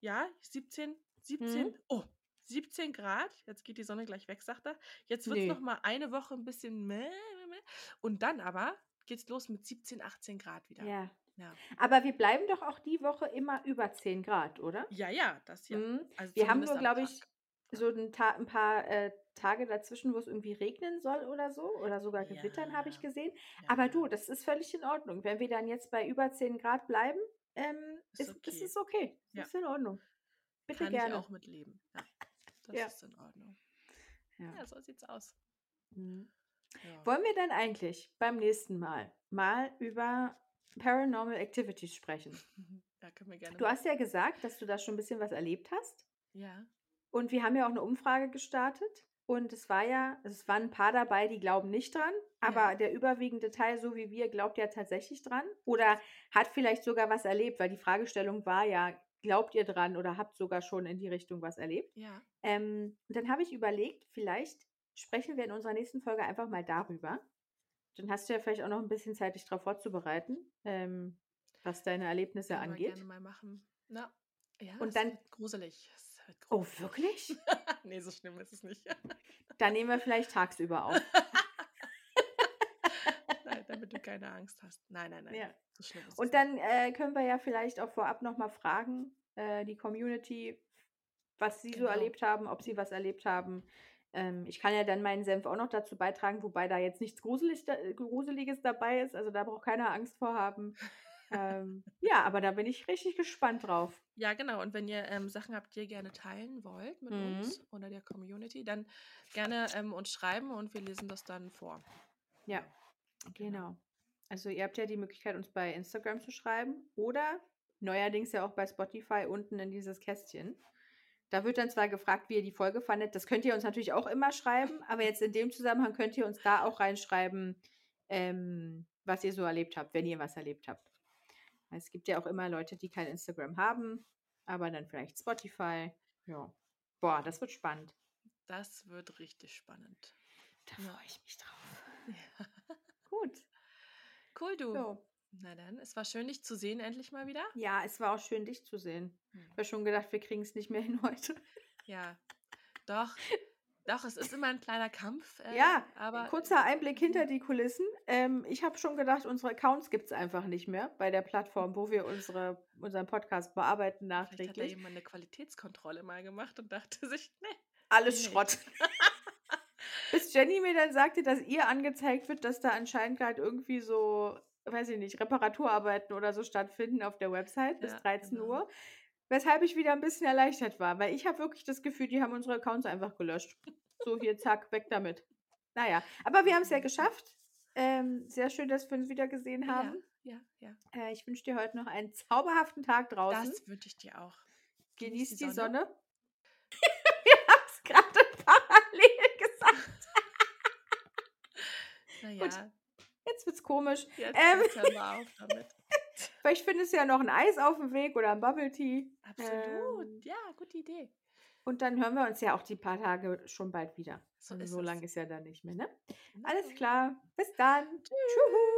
ja, 17, 17, Mhm. oh, 17 Grad. Jetzt geht die Sonne gleich weg, sagt er. Jetzt wird es Nee. noch mal eine Woche ein bisschen meh, meh, meh. und dann aber geht's los mit 17, 18 Grad wieder. Ja. Ja, Aber wir bleiben doch auch die Woche immer über 10 Grad, oder? ja, ja das ja. Mhm. Also Wir haben nur, glaube ich, so ein, ein paar äh, Tage dazwischen, wo es irgendwie regnen soll oder so. Oder sogar gewittern, habe ich Ja. gesehen. Ja, Aber ja. du, das ist völlig in Ordnung. Wenn wir dann jetzt bei über 10 Grad bleiben, ähm, Ist ist, ist okay. es okay. Ja. Ist in Ordnung. Bitte Kann gerne. ich auch mit leben. Ja, das Ja. ist in Ordnung. Ja. Ja, so sieht's aus. Mhm. Ja. Wollen wir dann eigentlich beim nächsten Mal mal über Paranormal Activities sprechen? Ja, können wir gerne Du hast ja gesagt, dass du da schon ein bisschen was erlebt hast. Ja. Und wir haben ja auch eine Umfrage gestartet. Und es war ja, also es waren ein paar dabei, die glauben nicht dran, aber Ja. der überwiegende Teil, so wie wir, glaubt ja tatsächlich dran oder hat vielleicht sogar was erlebt, weil die Fragestellung war ja, glaubt ihr dran oder habt sogar schon in die Richtung was erlebt? Ja. Ähm, und dann habe ich überlegt, vielleicht sprechen wir in unserer nächsten Folge einfach mal darüber. dann hast du ja vielleicht auch noch ein bisschen Zeit, dich darauf vorzubereiten, ähm, was deine Erlebnisse angeht. gerne mal machen. Na, ja, Und dann gruselig. Wird Oh, wirklich? nee, so schlimm ist es nicht. Dann nehmen wir vielleicht tagsüber auf. nein, damit du keine Angst hast. Nein, nein, nein. Ja. So schlimm ist Und dann äh, können wir ja vielleicht auch vorab noch mal fragen, äh, die Community, was sie so Genau. erlebt haben, ob sie was erlebt haben. Ähm, ich kann ja dann meinen Senf auch noch dazu beitragen, wobei da jetzt nichts Gruselig, da, Gruseliges dabei ist. Also da braucht keiner Angst vor haben. Ähm, ja, aber da bin ich richtig gespannt drauf. Ja, genau. Und wenn ihr ähm, Sachen habt, die ihr gerne teilen wollt mit Mhm. uns oder der Community, dann gerne ähm, uns schreiben und wir lesen das dann vor. Ja, genau. Also ihr habt ja die Möglichkeit, uns bei Instagram zu schreiben oder neuerdings ja auch bei Spotify unten in dieses Kästchen. Da wird dann zwar gefragt, wie ihr die Folge fandet. Das könnt ihr uns natürlich auch immer schreiben, aber jetzt in dem Zusammenhang könnt ihr uns da auch reinschreiben, ähm, was ihr so erlebt habt, wenn ihr was erlebt habt. Es gibt ja auch immer Leute, die kein Instagram haben, aber dann vielleicht Spotify. Ja. Boah, das wird spannend. Das wird richtig spannend. Da Ja. freue ich mich drauf. Ja. Gut. Cool, du. Ja. Na dann, es war schön, dich zu sehen, endlich mal wieder. Ja, es war auch schön, dich zu sehen. Hm. Ich habe schon gedacht, wir kriegen es nicht mehr hin heute. Ja, doch. Doch, es ist immer ein kleiner Kampf. Äh, Ja, aber Kurzer Einblick hinter die Kulissen. Ähm, ich habe schon gedacht, unsere Accounts gibt es einfach nicht mehr bei der Plattform, wo wir unsere, unseren Podcast bearbeiten vielleicht hat da nachträglich. jemand eine Qualitätskontrolle mal gemacht und dachte sich, ne, Alles nicht. Schrott. Bis Jenny mir dann sagte, dass ihr angezeigt wird, dass da anscheinend gerade irgendwie so, weiß ich nicht, Reparaturarbeiten oder so stattfinden auf der Website bis Ja, 13 genau. Uhr. Weshalb ich wieder ein bisschen erleichtert war, weil ich habe wirklich das Gefühl, die haben unsere Accounts einfach gelöscht. So, hier, zack, weg damit. Naja, aber wir haben es ja geschafft. Ähm, sehr schön, dass wir uns wieder gesehen haben. Ja, ja, ja. Äh, ich wünsche dir heute noch einen zauberhaften Tag draußen. Das wünsche ich dir auch. Genieß die Sonne. Sonne. wir haben es gerade parallel gesagt. Naja, Jetzt wird's komisch. jetzt, Ähm. hören wir auf damit. Vielleicht findest du ja noch ein Eis auf dem Weg oder ein Bubble Tea. Absolut. Ähm. ja, gute Idee. Und dann hören wir uns ja auch die paar Tage schon bald wieder. So so lange ist ja dann nicht mehr, ne? Genau. Alles klar. Bis dann. Tschüss.